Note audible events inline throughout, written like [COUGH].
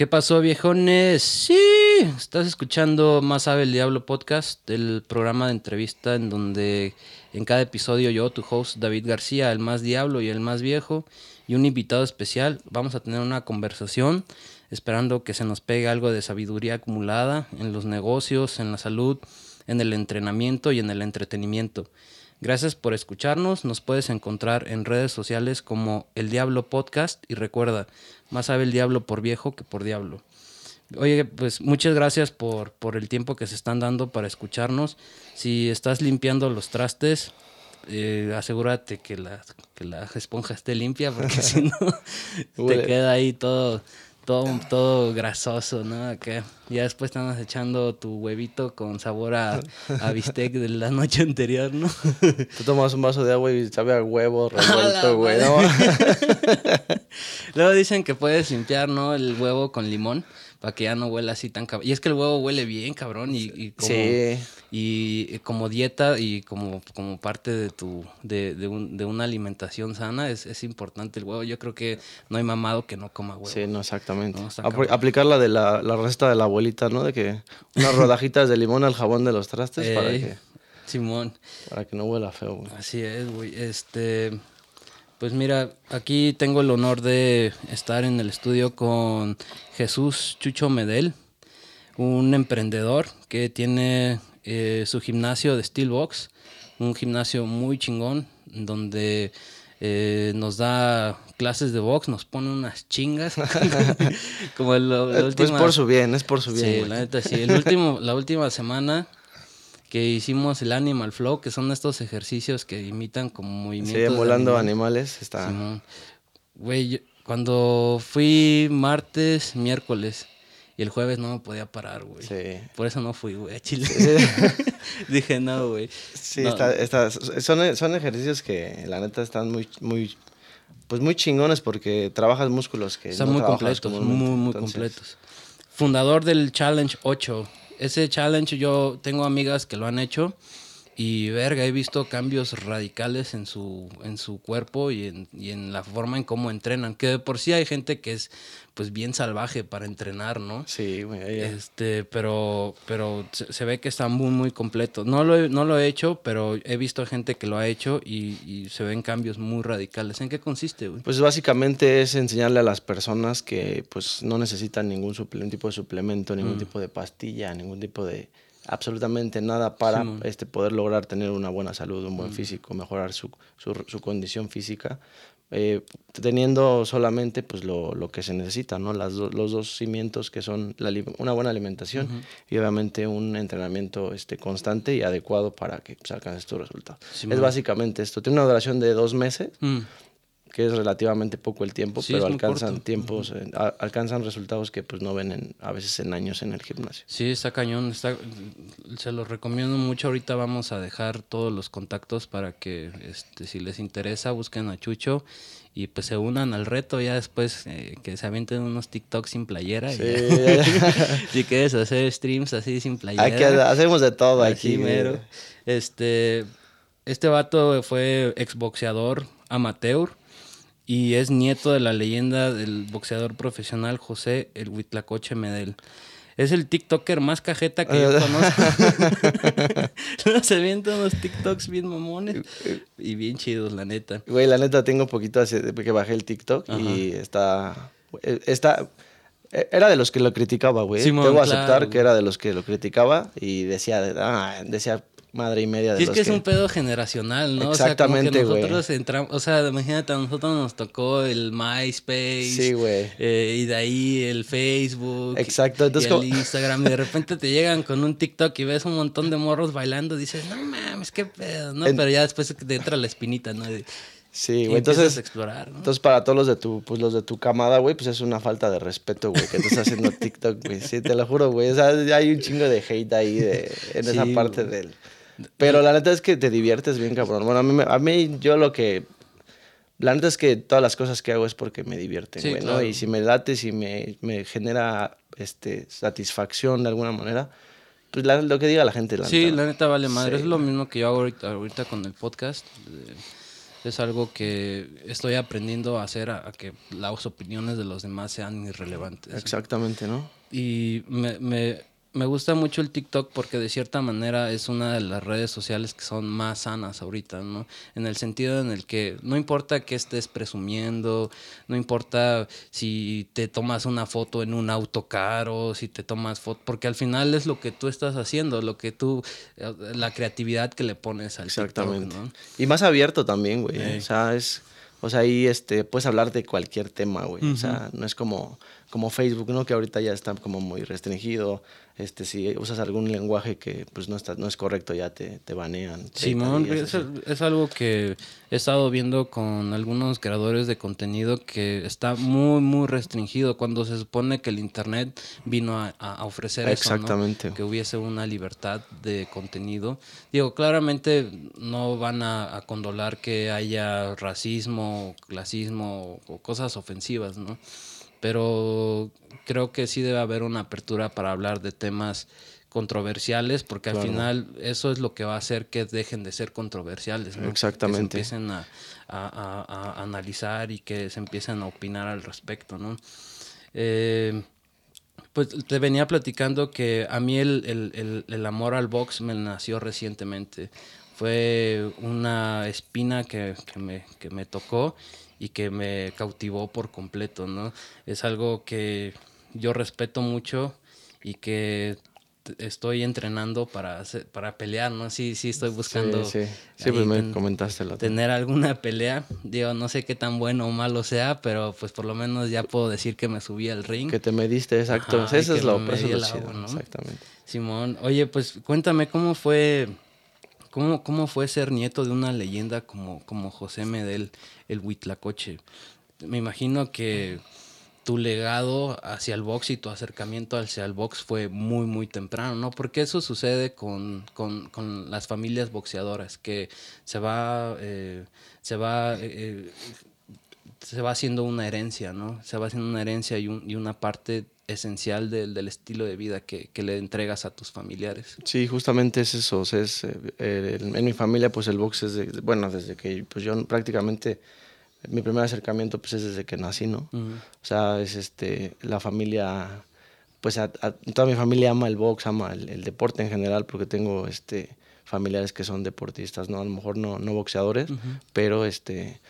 ¿Qué pasó, viejones? Sí, estás escuchando Más sabe el Diablo podcast, el programa de entrevista en donde en cada episodio yo, tu host David García, el más diablo y el más viejo, y un invitado especial, vamos a tener una conversación esperando que se nos pegue algo de sabiduría acumulada en los negocios, en la salud, en el entrenamiento y en el entretenimiento. Gracias por escucharnos. Nos puedes encontrar en redes sociales como El Diablo Podcast y recuerda, más sabe el diablo por viejo que por diablo. Oye, pues muchas gracias por, por el tiempo que se están dando para escucharnos. Si estás limpiando los trastes, eh, asegúrate que la, que la esponja esté limpia porque [LAUGHS] si no te queda ahí todo todo, todo grasoso, ¿no? Que ya después estás echando tu huevito con sabor a, a bistec de la noche anterior, ¿no? [LAUGHS] Tú tomas un vaso de agua y sabe a huevo [LAUGHS] revuelto, güey, ¿no? [LAUGHS] Luego dicen que puedes limpiar, ¿no? El huevo con limón para que ya no huela así tan cabrón. Y es que el huevo huele bien, cabrón, y, como, y como dieta y como, como parte de tu de, de, un, de una alimentación sana es, es, importante el huevo. Yo creo que no hay mamado que no coma huevo. Sí, no, exactamente. aplicar la de la, la receta de la abuelita, ¿no? De que unas rodajitas de limón al jabón de los trastes para que... Simón. Para que no huela feo, güey. Así es, güey. Este... Pues mira, aquí tengo el honor de estar en el estudio con Jesús Chucho Medel, un emprendedor que tiene eh, su gimnasio de Steelbox, un gimnasio muy chingón, donde eh, nos da clases de box, nos pone unas chingas. [LAUGHS] como el, Es por su bien, es por su bien. Sí, la neta, sí. El último, la última semana que hicimos el Animal Flow, que son estos ejercicios que imitan como movimientos. Sí, emulando animales, está. Güey, cuando fui martes, miércoles, y el jueves no me podía parar, güey. Sí. Por eso no fui, güey, a Chile. [LAUGHS] Dije, no, güey. Sí, Está, son, son ejercicios que la neta están muy, muy, pues muy chingones porque trabajas músculos que Están muy completos, muy, muy completos. Fundador del Challenge 8 ese challenge yo tengo amigas que lo han hecho y verga, he visto cambios radicales en su, en su cuerpo y en, y en la forma en cómo entrenan. Que de por sí hay gente que es pues bien salvaje para entrenar, ¿no? Sí, güey. Este, pero, pero se, ve que está muy, muy completo. No lo, he, no lo he hecho, pero he visto gente que lo ha hecho y, y se ven cambios muy radicales. ¿En qué consiste, güey? Pues básicamente es enseñarle a las personas que pues no necesitan ningún, tipo de suplemento, ningún mm. tipo de pastilla, ningún tipo de absolutamente nada para este, poder lograr tener una buena salud, un buen mm. físico, mejorar su, su, su, condición física, eh, teniendo solamente pues, lo, lo, que se necesita, ¿no? Las los dos cimientos que son la, una buena alimentación y obviamente un entrenamiento este, constante y adecuado para que pues, alcances tus resultados. es básicamente esto. Tiene una duración de dos meses. Mm que es relativamente poco el tiempo, pero alcanzan tiempos, alcanzan resultados que pues no ven a veces en años en el gimnasio. Sí, está cañón, está, se los recomiendo mucho. Ahorita vamos a dejar todos los contactos para que este, si les interesa busquen a Chucho y pues se unan al reto ya después eh, que se avienten unos TikToks sin playera. Sí. [LAUGHS] si quieres hacer streams así sin playera. Aquí hacemos de todo aquí. Mero. Este, este vato fue exboxeador amateur y es nieto de la leyenda del boxeador profesional José el Huitlacoche Medel. Es el TikToker más cajeta que yo [LAUGHS] conozco. [LAUGHS] Se avientan unos TikToks bien mamones y bien chidos, la neta. Güey, la neta tengo poquito hace que bajé el TikTok y está... Está... Era de los que lo criticaba, güey. Que aceptar que era de los que lo criticaba y decía, ah, decía, madre y media de y es que es un pedo generacional, ¿no? Exactamente, güey. O sea, nosotros entramos, o sea, imagínate, a nosotros nos tocó el MySpace. Sí, güey. Eh, y de ahí el Facebook. Exacto. Entonces, y el Instagram. Y de repente te llegan con un TikTok y ves un montón de morros bailando. Dices, no mames, qué pedo, ¿no? Pero ya después te entra la espinita, ¿no? Sí, güey. Entonces, explorar, ¿no? entonces, para todos los de tu, pues los de tu camada, güey, pues es una falta de respeto, güey, que tú estás haciendo [LAUGHS] TikTok, güey. Sí, te lo juro, güey. O sea, hay un chingo de hate ahí de, en esa parte del pero la neta es que te diviertes bien, cabrón. Bueno, a mí, a mí yo lo que... La neta es que todas las cosas que hago es porque me divierten, güey, ¿no? Y si me late, si me, me genera este, satisfacción de alguna manera, pues lo que diga la gente. La sí, la neta vale madre. Es lo mismo que yo hago ahorita, ahorita con el podcast. Es algo que estoy aprendiendo a hacer a, que las opiniones de los demás sean irrelevantes. Exactamente, ¿no? Y me, me gusta mucho el TikTok porque de cierta manera es una de las redes sociales que son más sanas ahorita, ¿no? En el sentido en el que no importa que estés presumiendo, no importa si te tomas una foto en un auto caro, si te tomas foto, porque al final es lo que tú estás haciendo, lo que tú, eh, la creatividad que le pones al Exactamente. TikTok, ¿no? Y más abierto también, güey. O sea, es, o sea, ahí este, puedes hablar de cualquier tema, güey. O sea, no es como como Facebook, ¿no? Que ahorita ya está como muy restringido. Este, si usas algún lenguaje que pues no está, no es correcto, ya te, te banean. Simón, es, es, algo que he estado viendo con algunos creadores de contenido que está muy, muy restringido cuando se supone que el internet vino a, a ofrecer Exactamente. eso, Que hubiese una libertad de contenido. Digo, claramente no van a, a condolar que haya racismo, clasismo o cosas ofensivas, ¿no? Pero creo que sí debe haber una apertura para hablar de temas controversiales, porque al final eso es lo que va a hacer que dejen de ser controversiales, Exactamente. Que se empiecen a, analizar y que se empiecen a opinar al respecto, ¿no? Eh, pues te venía platicando que a mí el, amor al box me nació recientemente. Fue una espina que, me, que me tocó y que me cautivó por completo, ¿no? Es algo que yo respeto mucho y que estoy entrenando para para pelear, ¿no? Sí, sí estoy buscando. Sí, sí. pues me comentaste la Tener alguna pelea. Digo, no sé qué tan bueno o malo sea, pero pues por lo menos ya puedo decir que me subí al ring. Que te mediste, exacto. eso es lo, eso es lo chido, ¿no? Exactamente. Simón, oye, pues cuéntame cómo fue ¿Cómo, ¿Cómo fue ser nieto de una leyenda como, como José Medel, el Huitlacoche? Me imagino que tu legado hacia el box y tu acercamiento hacia el box fue muy, muy temprano, ¿no? Porque eso sucede con, las familias boxeadoras, que se va, eh, se va, eh, eh, se va haciendo una herencia, ¿no? Se va haciendo una herencia y, y una parte esencial del, del estilo de vida que, que, le entregas a tus familiares. Sí, justamente es eso. es, eh, en mi familia, pues el box es, de, bueno, desde que pues yo prácticamente, mi primer acercamiento pues es desde que nací, ¿no? O sea, es este, la familia, pues toda mi familia ama el box, ama el, deporte en general, porque tengo este, familiares que son deportistas, ¿no? A lo mejor no, no boxeadores, pero este,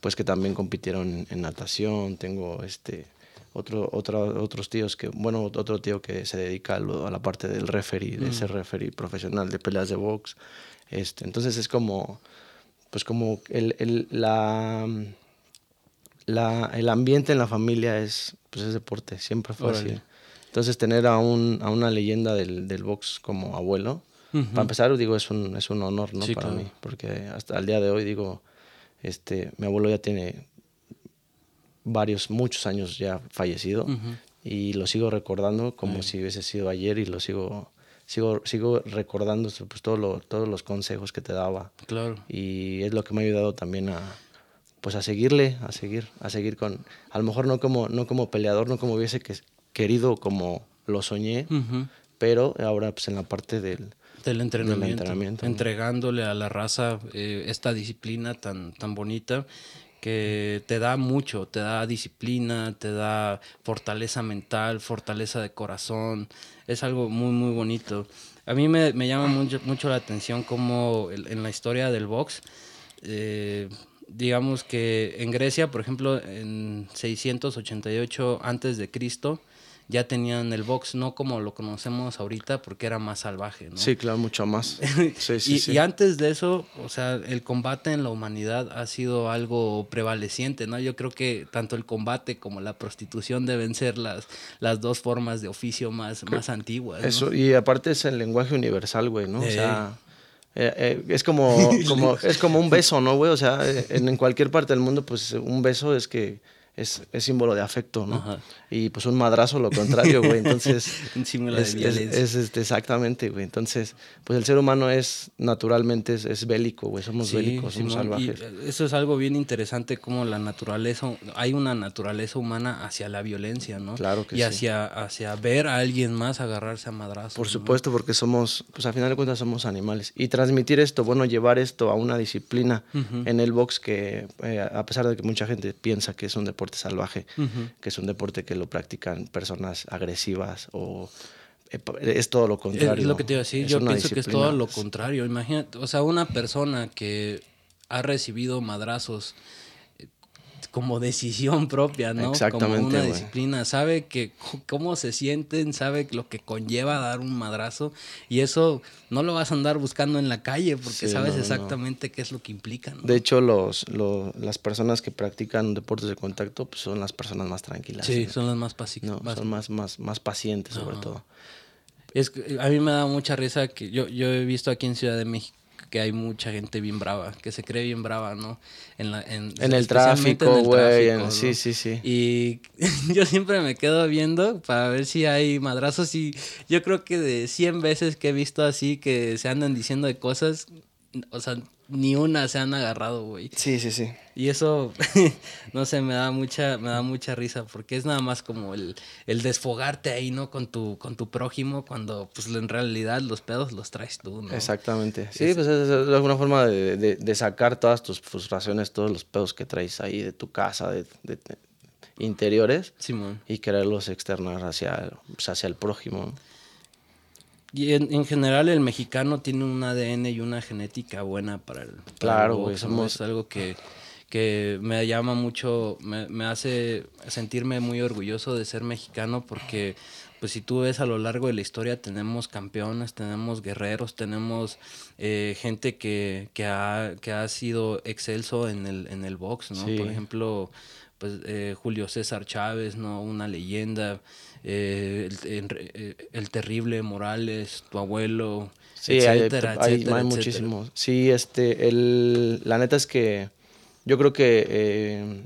pues que también compitieron en, natación, tengo este otro, otro, otros tíos que, bueno, otro tío que se dedica a, la parte del referee, de ser mm. referee profesional de peleas de box. Este, entonces es como, pues como el, el, la, la, el ambiente en la familia es, pues es deporte, siempre fue así. Entonces tener a, un, a una leyenda del, del box como abuelo, para empezar, digo, es un, es un honor, ¿no? para mí, porque hasta el día de hoy, digo, este, mi abuelo ya tiene varios, muchos años ya fallecido y lo sigo recordando como si hubiese sido ayer y lo sigo, sigo, sigo recordando pues, todo todos los consejos que te daba. Claro. Y es lo que me ha ayudado también a, pues a seguirle, a seguir, a seguir con, a lo mejor no como, no como peleador, no como hubiese que, querido como lo soñé, pero ahora pues en la parte del, del entrenamiento, entregándole a la raza eh, esta disciplina tan, tan bonita que te da mucho, te da disciplina, te da fortaleza mental, fortaleza de corazón, es algo muy, muy bonito. A mí me, llama mucho, mucho, la atención como en la historia del box, eh, digamos que en Grecia, por ejemplo, en 688 antes de Cristo, ya tenían el box, no como lo conocemos ahorita, porque era más salvaje, ¿no? Sí, claro, mucho más. [LAUGHS] Sí, sí, y, sí. y, antes de eso, o sea, el combate en la humanidad ha sido algo prevaleciente, ¿no? Yo creo que tanto el combate como la prostitución deben ser las, las dos formas de oficio más, más antiguas. Eso, y aparte es el lenguaje universal, güey, ¿no? O sea... Eh, eh, es como, [LAUGHS] como, es como un beso, ¿no, güey? O sea, en, en, cualquier parte del mundo, pues un beso es que es, es símbolo de afecto, ¿no? Y pues un madrazo lo contrario, güey. Entonces. [LAUGHS] es, de. Es, este, exactamente, güey. Entonces, pues el ser humano es naturalmente es, bélico, güey. Somos bélicos, somos salvajes. Y eso es algo bien interesante, como la naturaleza, hay una naturaleza humana hacia la violencia, ¿no? Claro que y hacia, hacia ver a alguien más agarrarse a madrazos. Por supuesto, porque somos, pues al final de cuentas somos animales. Y transmitir esto, bueno, llevar esto a una disciplina en el box que, eh, a pesar de que mucha gente piensa que es un deporte salvaje, que es un deporte que lo practican personas agresivas o eh, es todo lo contrario. Es lo que te iba a decir, yo pienso que es todo lo contrario. Imagínate, o sea, una persona que ha recibido madrazos como decisión propia, ¿no? Exactamente. Como una disciplina. Sabe que cómo se sienten, sabe lo que conlleva dar un madrazo. Y eso no lo vas a andar buscando en la calle porque sabes exactamente qué es lo que implica. De hecho, los, las personas que practican deportes de contacto pues, son las personas más tranquilas. Sí, son las más pacíficas. son más, más, más pacientes, sobre todo. Es a mí me da mucha risa que yo, yo he visto aquí en Ciudad de México que hay mucha gente bien brava, que se cree bien brava, ¿no? En, la, en, el tráfico, güey. Sí, sí, sí. Y [LAUGHS] yo siempre me quedo viendo para ver si hay madrazos y yo creo que de 100 veces que he visto así que se andan diciendo de cosas, o sea, ni una se han agarrado, güey. Sí, sí, sí. Y eso, [LAUGHS] no sé, me da mucha, me da mucha risa, porque es nada más como el, el desfogarte ahí, ¿no? Con tu, con tu prójimo, cuando pues en realidad los pedos los traes tú, ¿no? Exactamente. Sí, pues es, alguna forma de, de, sacar todas tus frustraciones, todos los pedos que traes ahí de tu casa, de, interiores, Simón. y quererlos externar hacia, pues, hacia el prójimo. Y en, general el mexicano tiene un ADN y una genética buena para el... claro, güey. Somos... Es algo que, que me llama mucho, me, me, hace sentirme muy orgulloso de ser mexicano porque pues si tú ves a lo largo de la historia tenemos campeones, tenemos guerreros, tenemos eh, gente que, que, ha, que ha sido excelso en el, en el box, ¿no? Por ejemplo, pues eh, Julio César Chávez, ¿no? Una leyenda. Eh, eh, el, terrible Morales, tu abuelo, sí, etcétera, hay, etcétera, hay, muchísimos. Sí, este, el, la neta es que yo creo que eh,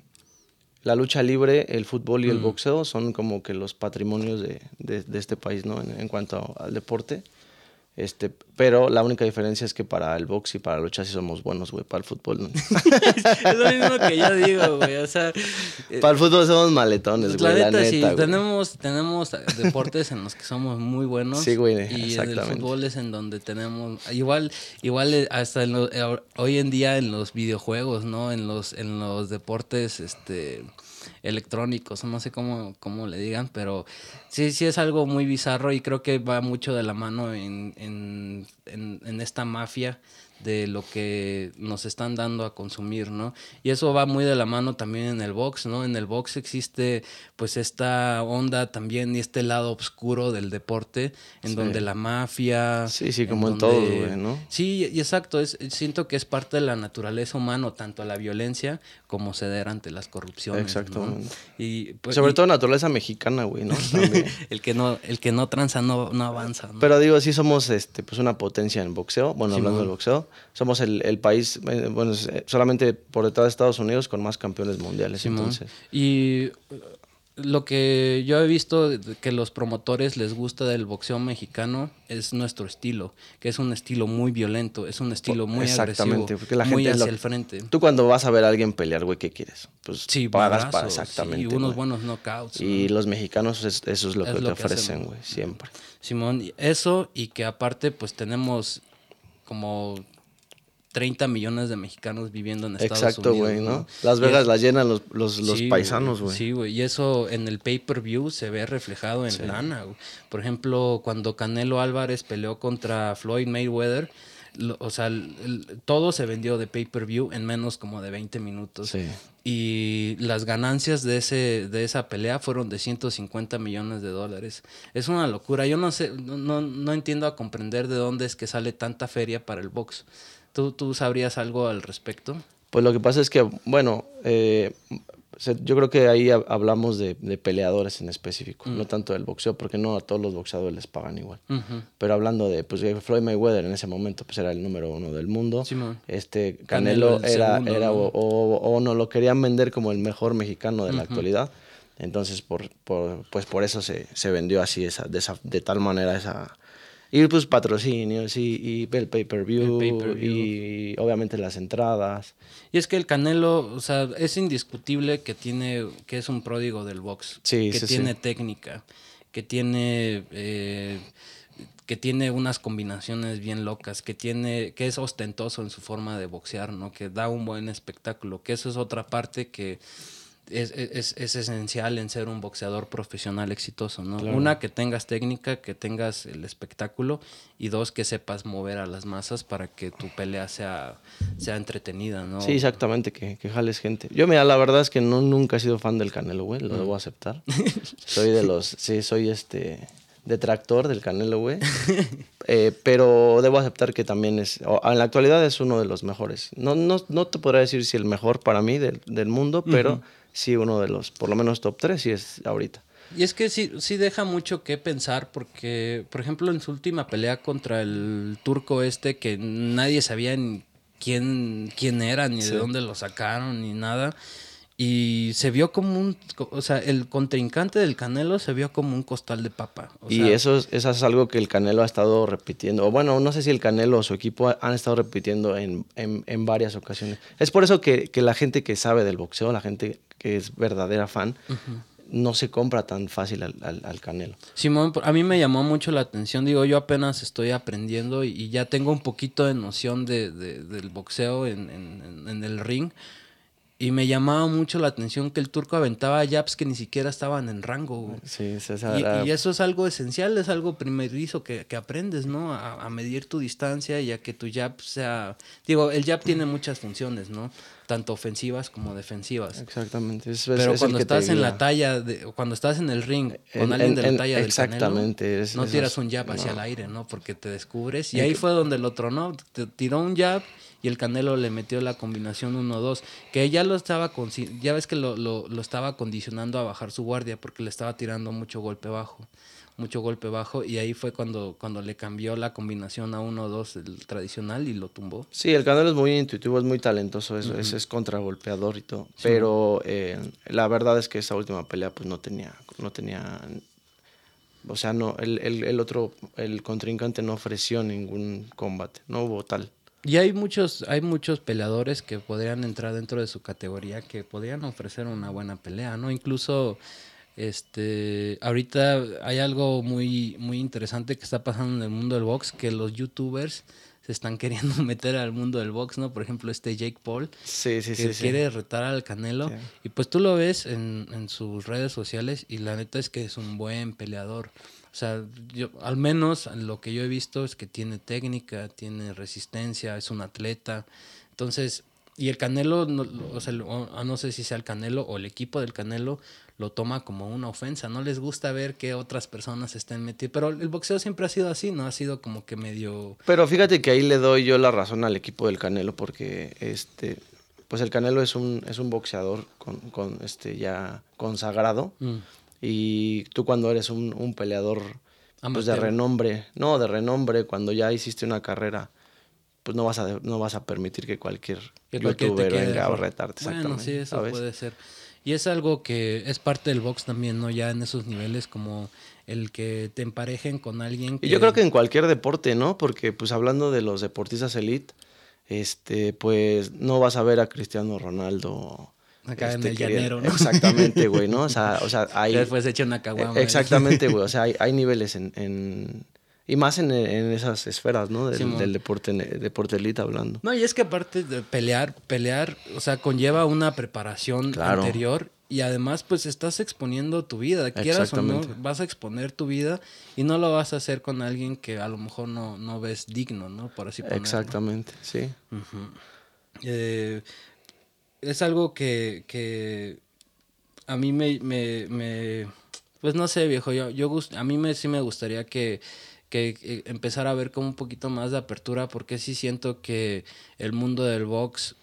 la lucha libre, el fútbol y el mm. boxeo son como que los patrimonios de, de, este país, ¿no? En, en, cuanto al deporte. Este, pero la única diferencia es que para el box y para la lucha sí somos buenos, güey. Para el fútbol no. [LAUGHS] es lo mismo que yo digo, güey. O sea, para el fútbol somos maletones, güey. La neta, sí. Tenemos, tenemos deportes en los que somos muy buenos. Sí, güey. Y en el fútbol es en donde tenemos. Igual, igual eh, hasta en eh, hoy en día en los videojuegos, ¿no? En los, en los deportes, este electrónicos, no sé cómo, cómo le digan, pero sí, sí es algo muy bizarro y creo que va mucho de la mano en, en, en esta mafia de lo que nos están dando a consumir, ¿no? Y eso va muy de la mano también en el box, ¿no? En el box existe pues esta onda también y este lado oscuro del deporte, en donde la mafia... Sí, sí, como en, todo, güey, ¿no? Sí, y exacto, es, siento que es parte de la naturaleza humana, tanto la violencia como ceder ante las corrupciones. Exactamente. Y, pues, Sobre todo naturaleza mexicana, güey, ¿no? [LAUGHS] el que no, el que no tranza no, no avanza. ¿no? Pero digo, sí somos este, pues una potencia en boxeo, bueno, hablando del boxeo somos el, el país, eh, bueno, eh, solamente por detrás de Estados Unidos con más campeones mundiales. entonces. Y lo que yo he visto que los promotores les gusta del boxeo mexicano es nuestro estilo, que es un estilo muy violento, es un estilo muy exactamente, porque la muy hacia el frente. Tú cuando vas a ver a alguien pelear, güey, ¿qué quieres? Pues sí, pagas para exactamente. Y unos buenos knockouts. Y los mexicanos eso es lo que te ofrecen, güey, siempre. Simón, eso y que aparte pues tenemos como 30 millones de mexicanos viviendo en Estados Exacto, Unidos. Exacto, güey, ¿no? Las Vegas las llenan los, los, los paisanos, güey. Sí, güey. Y eso en el pay-per-view se ve reflejado en lana, güey. Por ejemplo, cuando Canelo Álvarez peleó contra Floyd Mayweather, o sea, todo se vendió de pay-per-view en menos como de 20 minutos. Sí. Y las ganancias de, ese, de esa pelea fueron de 150 millones de dólares. Es una locura. Yo no sé, no, no entiendo a comprender de dónde es que sale tanta feria para el box. ¿Tú, ¿Tú sabrías algo al respecto? Pues lo que pasa es que, bueno, eh, yo creo que ahí hablamos de, peleadores en específico, no tanto del boxeo, porque no a todos los boxeadores les pagan igual. Pero hablando de, pues Floyd Mayweather en ese momento pues era el número uno del mundo. este Canelo, era, era o, no lo querían vender como el mejor mexicano de la actualidad. Entonces, por, por, pues por eso se, se vendió así, esa, de, esa, de tal manera esa, y pues patrocinios y, y el pay-per-view y obviamente las entradas. Y es que el Canelo, o sea, es indiscutible que tiene, que es un pródigo del box. que tiene técnica, que tiene... Eh, que tiene unas combinaciones bien locas, que tiene, que es ostentoso en su forma de boxear, ¿no? Que da un buen espectáculo, que eso es otra parte que es, es, es, esencial en ser un boxeador profesional exitoso, ¿no? Una, que tengas técnica, que tengas el espectáculo, y dos, que sepas mover a las masas para que tu pelea sea, sea entretenida, ¿no? Sí, exactamente, que, que jales gente. Yo, mira, la verdad es que no, nunca he sido fan del Canelo, güey, lo debo aceptar. [LAUGHS] soy de los, sí, soy este detractor del Canelo, güey. [LAUGHS] Eh, pero debo aceptar que también es, en la actualidad es uno de los mejores. No, no, no te podría decir si el mejor para mí del, del mundo, pero sí uno de los, por lo menos top 3, sí es ahorita. Y es que sí, sí deja mucho que pensar porque, por ejemplo, en su última pelea contra el turco este, que nadie sabía quién, quién era, ni de dónde lo sacaron, ni nada. Y se vio como un, o sea, el contrincante del Canelo se vio como un costal de papa. y eso es, eso es algo que el Canelo ha estado repitiendo. O bueno, no sé si el Canelo o su equipo han estado repitiendo en, en, varias ocasiones. Es por eso que, que, la gente que sabe del boxeo, la gente que es verdadera fan, no se compra tan fácil al, al, Canelo. Simón, a mí me llamó mucho la atención. Digo, yo apenas estoy aprendiendo y, ya tengo un poquito de noción de, del boxeo en, en, en el ring y me llamaba mucho la atención que el turco aventaba jabs que ni siquiera estaban en rango. Sí, y, y, eso es algo esencial, es algo primerizo que, que aprendes, ¿no? A, medir tu distancia y a que tu jab sea... Digo, el jab tiene muchas funciones, ¿no? Tanto ofensivas como defensivas. Exactamente. Pero cuando estás en la talla, de, cuando estás en el ring con alguien de la talla del Exactamente. no tiras un jab hacia el aire, ¿no? Porque te descubres. Y ahí fue donde el otro, ¿no? Te tiró un jab y el Canelo le metió la combinación 1-2, que ya lo estaba, ya ves que lo, lo, lo, estaba condicionando a bajar su guardia porque le estaba tirando mucho golpe bajo, mucho golpe bajo y ahí fue cuando, cuando le cambió la combinación a 1-2 el tradicional y lo tumbó. Sí, el Canelo es muy intuitivo, es muy talentoso, es, es, contragolpeador y todo, pero eh, la verdad es que esa última pelea pues no tenía, no tenía o sea, no, el, el, el, otro, el contrincante no ofreció ningún combate, no hubo tal. Y hay muchos, hay muchos peleadores que podrían entrar dentro de su categoría, que podrían ofrecer una buena pelea, ¿no? Incluso, este, ahorita hay algo muy, muy interesante que está pasando en el mundo del box, que los youtubers se están [LAUGHS] queriendo meter al mundo del box, ¿no? Por ejemplo, este Jake Paul, sí, sí, que quiere retar al Canelo, y pues tú lo ves en, en sus redes sociales y la neta es que es un buen peleador. O sea, yo, al menos lo que yo he visto es que tiene técnica, tiene resistencia, es un atleta. Entonces, y el Canelo, no, o sea, ah, no sé si sea el Canelo o el equipo del Canelo, lo toma como una ofensa. No les gusta ver que otras personas estén metidas. Pero el boxeo siempre ha sido así, ¿no? Ha sido como que medio. Pero fíjate que ahí le doy yo la razón al equipo del Canelo, porque este. Pues el Canelo es un, es un boxeador con, con este ya consagrado. Mm. Y tú cuando eres un, un peleador pues de renombre, no, de renombre, cuando ya hiciste una carrera, pues no vas a, no vas a permitir que cualquier youtuber venga a retarte. Bueno, sí, eso puede ser. Y es algo que es parte del box también, ¿no? Ya en esos niveles como el que te emparejen con alguien Y yo creo que en cualquier deporte, ¿no? Porque pues hablando de los deportistas elite, este, pues no vas a ver a Cristiano Ronaldo Acá en este, el llanero, ¿no? Exactamente, güey, ¿no? [LAUGHS] O sea, o sea hay... Después echa una caguama. ¿eh? Exactamente, güey. O [LAUGHS] sea, hay, hay niveles en, en... Y más en, en, esas esferas, ¿no? Del, del, deporte, deporte elite hablando. No, y es que aparte de pelear, pelear, o sea, conlleva una preparación anterior y además pues estás exponiendo tu vida, quieras o no, vas a exponer tu vida y no lo vas a hacer con alguien que a lo mejor no, no ves digno, ¿no? Por así ponerlo. Exactamente, sí. eh, es algo que, que a mí me, me, me, pues no sé, viejo, yo, yo a mí me, sí me gustaría que, que eh, empezar a ver como un poquito más de apertura, porque sí siento que el mundo del box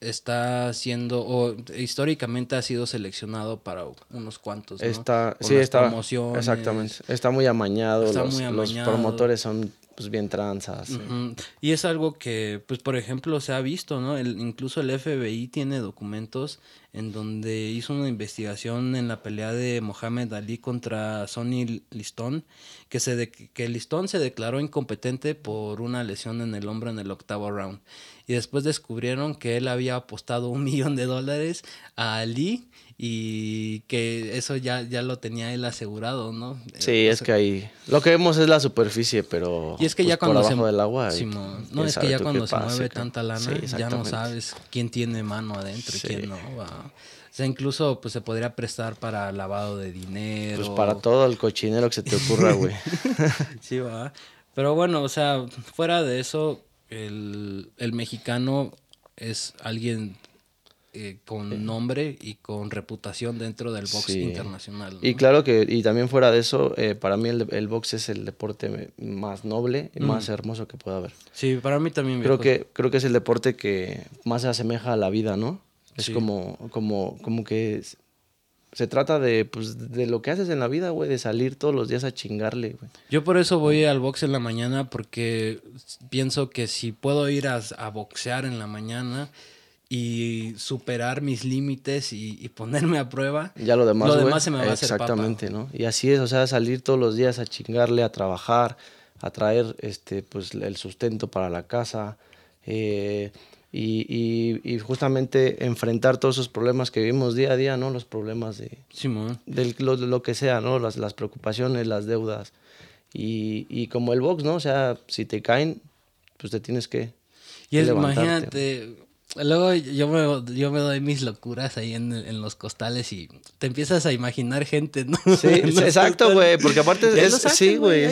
está siendo, o históricamente ha sido seleccionado para unos cuantos. ¿no? Está, sí, está. Exactamente. Está muy amañado. Está los, muy amañado. los promotores son pues bien tranzas. Y es algo que, pues por ejemplo, se ha visto, ¿no? El, incluso el FBI tiene documentos en donde hizo una investigación en la pelea de Mohamed Ali contra Sonny Listón, que, se que Listón se declaró incompetente por una lesión en el hombro en el octavo round. Y después descubrieron que él había apostado un [LAUGHS] millón de dólares a Ali y que eso ya, ya lo tenía él asegurado, ¿no? Sí, es que ahí lo que vemos es la superficie, pero y es que ya pues, cuando por abajo del agua, no es que ya cuando se mueve tanta lana ya no sabes quién tiene mano adentro y quién no. O sea, incluso pues se podría prestar para lavado de dinero. Pues para todo el cochinero que se te ocurra, güey. [LAUGHS] sí, va. Pero bueno, o sea, fuera de eso, el, el mexicano es alguien eh, con nombre y con reputación dentro del box internacional. Y claro que, y también fuera de eso, eh, para mí el, el, box es el deporte más noble y más mm. hermoso que pueda haber. Sí, para mí también. Creo que, creo que es el deporte que más se asemeja a la vida, ¿no? Es como, como, como que se trata de, pues, de lo que haces en la vida, güey, de salir todos los días a chingarle, güey. Yo por eso voy al box en la mañana porque pienso que si puedo ir a, a boxear en la mañana y superar mis límites y, ponerme a prueba, ya lo demás, lo demás se me va a hacer Exactamente, ¿no? Y así es, o sea, salir todos los días a chingarle, a trabajar, a traer este, pues, el sustento para la casa eh, y, y, justamente enfrentar todos esos problemas que vivimos día a día, ¿no? Los problemas de, de lo, lo, que sea, ¿no? Las, las preocupaciones, las deudas. Y, y como el box, ¿no? O sea, si te caen, pues te tienes que... Y imagínate Luego yo me, yo me doy mis locuras ahí en, en, los costales y te empiezas a imaginar gente, ¿no? Sí, [LAUGHS] exacto, güey, porque aparte es, sí, güey,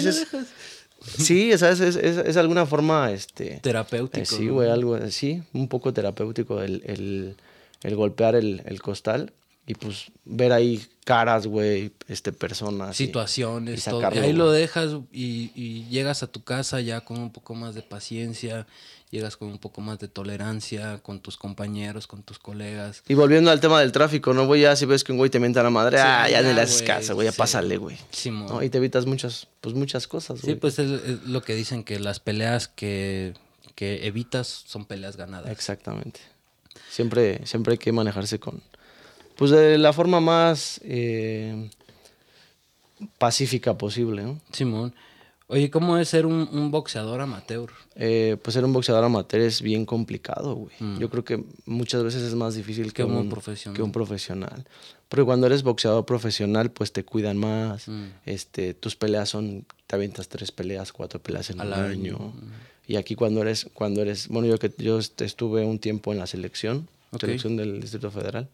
es, sí, es, es, es, alguna forma, este... Terapéutico. Eh, sí, güey, algo así, un poco terapéutico el, el, el golpear el, el, costal y pues ver ahí caras, güey, este, personas. Situaciones, todo. ahí lo dejas y, y llegas a tu casa ya con un poco más de paciencia llegas con un poco más de tolerancia con tus compañeros, con tus colegas. Y volviendo al tema del tráfico, ¿no? Voy ya si ves que un güey te mienta la madre, ah, ya, ni le haces caso, güey, ya pásale, güey. Sí, ¿no? Y te evitas muchas, pues muchas cosas, güey. Sí, pues es, lo que dicen, que las peleas que, que evitas son peleas ganadas. Exactamente. Siempre, siempre hay que manejarse con, pues de la forma más eh, pacífica posible, ¿no? Simón. Oye, ¿cómo es ser un, boxeador amateur? Eh, pues ser un boxeador amateur es bien complicado, güey. Mm. Yo creo que muchas veces es más difícil que, un, profesional. que un profesional. Porque cuando eres boxeador profesional, pues te cuidan más. Mm. Este, tus peleas son, te avientas tres peleas, cuatro peleas en un año. Mm. Y aquí cuando eres, cuando eres, bueno, yo que yo estuve un tiempo en la selección, selección del Distrito Federal.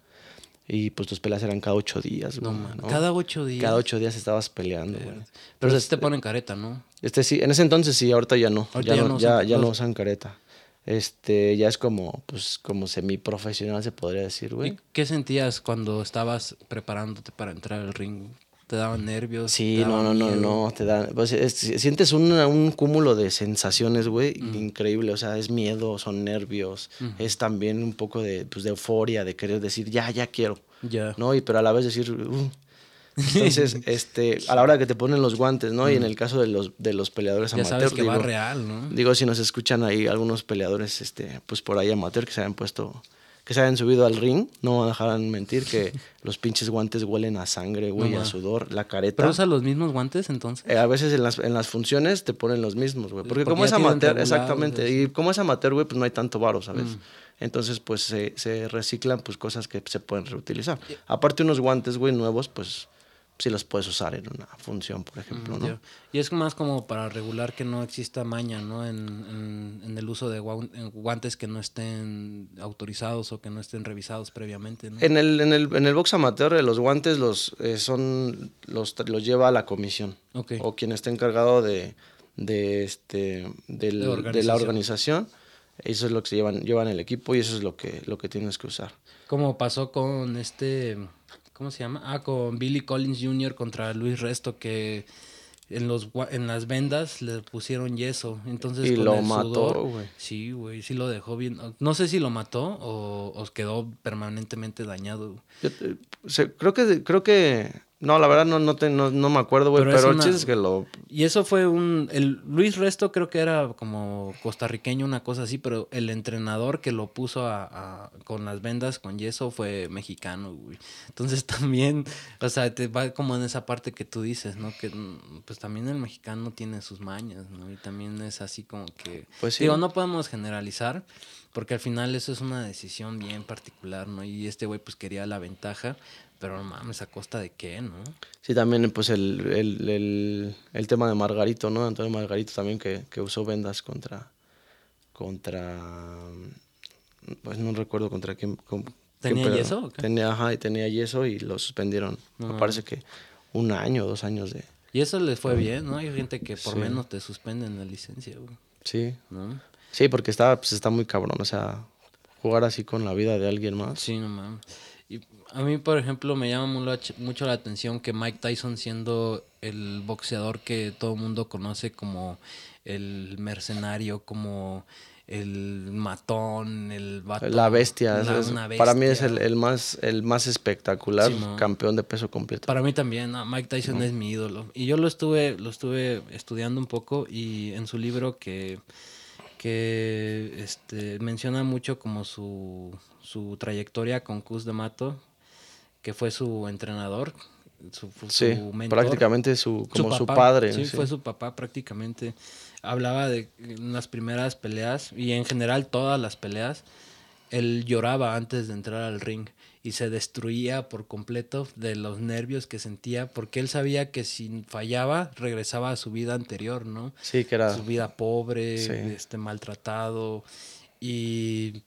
Y pues tus peleas eran cada ocho días, no, Cada ocho días. Cada ocho días estabas peleando, güey. Pero este te ponen careta, ¿no? Este sí, en ese entonces sí, ahorita ya no. ya, no, ya, ya no usan careta. Este, ya es como, pues, como semiprofesional se podría decir, güey. ¿Qué sentías cuando estabas preparándote para entrar al ring? ¿Te daban nervios? Sí, no, no, no, no, te dan, pues, sientes un, un, cúmulo de sensaciones, güey, increíble, o sea, es miedo, son nervios, es también un poco de, pues, de euforia, de querer decir, ya, ya quiero, ya. ¿no? Y pero a la vez decir, uh". entonces, [LAUGHS] este, a la hora que te ponen los guantes, ¿no? Y en el caso de los, de los peleadores ya sabes que va real, ¿no? Digo, si nos escuchan ahí algunos peleadores, este, pues por ahí amateur que se han puesto que se hayan subido al ring, no van a dejar mentir que [LAUGHS] los pinches guantes huelen a sangre, güey, a sudor, la careta. ¿Pero usan los mismos guantes entonces? Eh, a veces en las, en las funciones te ponen los mismos, güey. Porque, como es amateur, exactamente, y como es amateur, güey, pues no hay tanto varo, ¿sabes? Mm. Entonces, pues se, se, reciclan pues cosas que se pueden reutilizar. Aparte unos guantes, güey, nuevos, pues si los puedes usar en una función, por ejemplo, ¿no? Y es más como para regular que no exista maña, ¿no? En, en, el uso de guantes que no estén autorizados o que no estén revisados previamente, ¿no? En el, en el, en el box amateur, los guantes los eh, son los, los lleva a la comisión. O quien esté encargado de, de, este, del, de, la organización. Eso es lo que se llevan, llevan el equipo y eso es lo que, lo que tienes que usar. Como pasó con este ¿Cómo se llama? Ah, con Billy Collins Jr. contra Luis Resto, que, en los en las vendas le pusieron yeso. Entonces y con lo el mató, sudor- güey. Sí, güey, sí lo dejó bien. No sé si lo mató o, o quedó permanentemente dañado. Yo creo que creo que no, la verdad no no, te- no, no me acuerdo, güey, Pero pero, es el una- chiste es que lo Y eso fue un el Luis Resto creo que era como costarriqueño una cosa así, pero el entrenador que lo puso a, a- con las vendas con yeso fue mexicano, güey. Entonces [LAUGHS] también, o sea, te va como en esa parte que tú dices, ¿no? Que pues también el mexicano tiene sus mañas, ¿no? Y también es así como que Pues sí. digo, no podemos generalizar porque al final eso es una decisión bien particular, ¿no? Y este güey pues quería la ventaja, pero no mames, a costa de qué, ¿no? Sí, también pues el, el, el, el tema de Margarito, ¿no? Antonio Margarito también que, que usó vendas contra contra pues no recuerdo contra quién con- ¿Tenía yeso o qué? Tenía, ajá, y tenía yeso y lo suspendieron. No Me parece que un año, dos años de Y eso les fue bien, ¿no? Hay gente que por Sí. menos te suspenden la licencia, güey, sí. ¿no? Sí, porque está pues está muy cabrón, o sea, jugar así con la vida de alguien más. Sí, no mames. Y a mí, por ejemplo, me llama mucho, la atención que Mike Tyson, siendo el boxeador que todo el mundo conoce como el mercenario, como el matón, el vato. La bestia, la- es- es- una para mí es bestia. el, el más el más espectacular campeón de peso completo. Para mí también, ¿no? Mike Tyson es mi ídolo. Y yo lo estuve, lo estuve estudiando un poco y en su libro que, que este, menciona mucho como su, su trayectoria con Cus de Mato, que fue su entrenador, su, su Sí, mentor. prácticamente su como su, papá, padre. Sí, sí. fue su papá prácticamente. Hablaba de las primeras peleas y en general todas las peleas. Él lloraba antes de entrar al ring y se destruía por completo de los nervios que sentía porque él sabía que si fallaba regresaba a su vida anterior, ¿no? Sí, que era su vida pobre, Sí. este maltratado y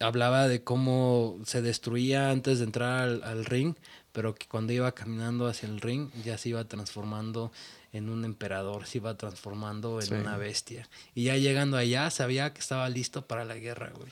hablaba de cómo se destruía antes de entrar al, al ring, pero que cuando iba caminando hacia el ring ya se iba transformando en un emperador, se iba transformando en Sí. una bestia. Y ya llegando allá sabía que estaba listo para la guerra, güey.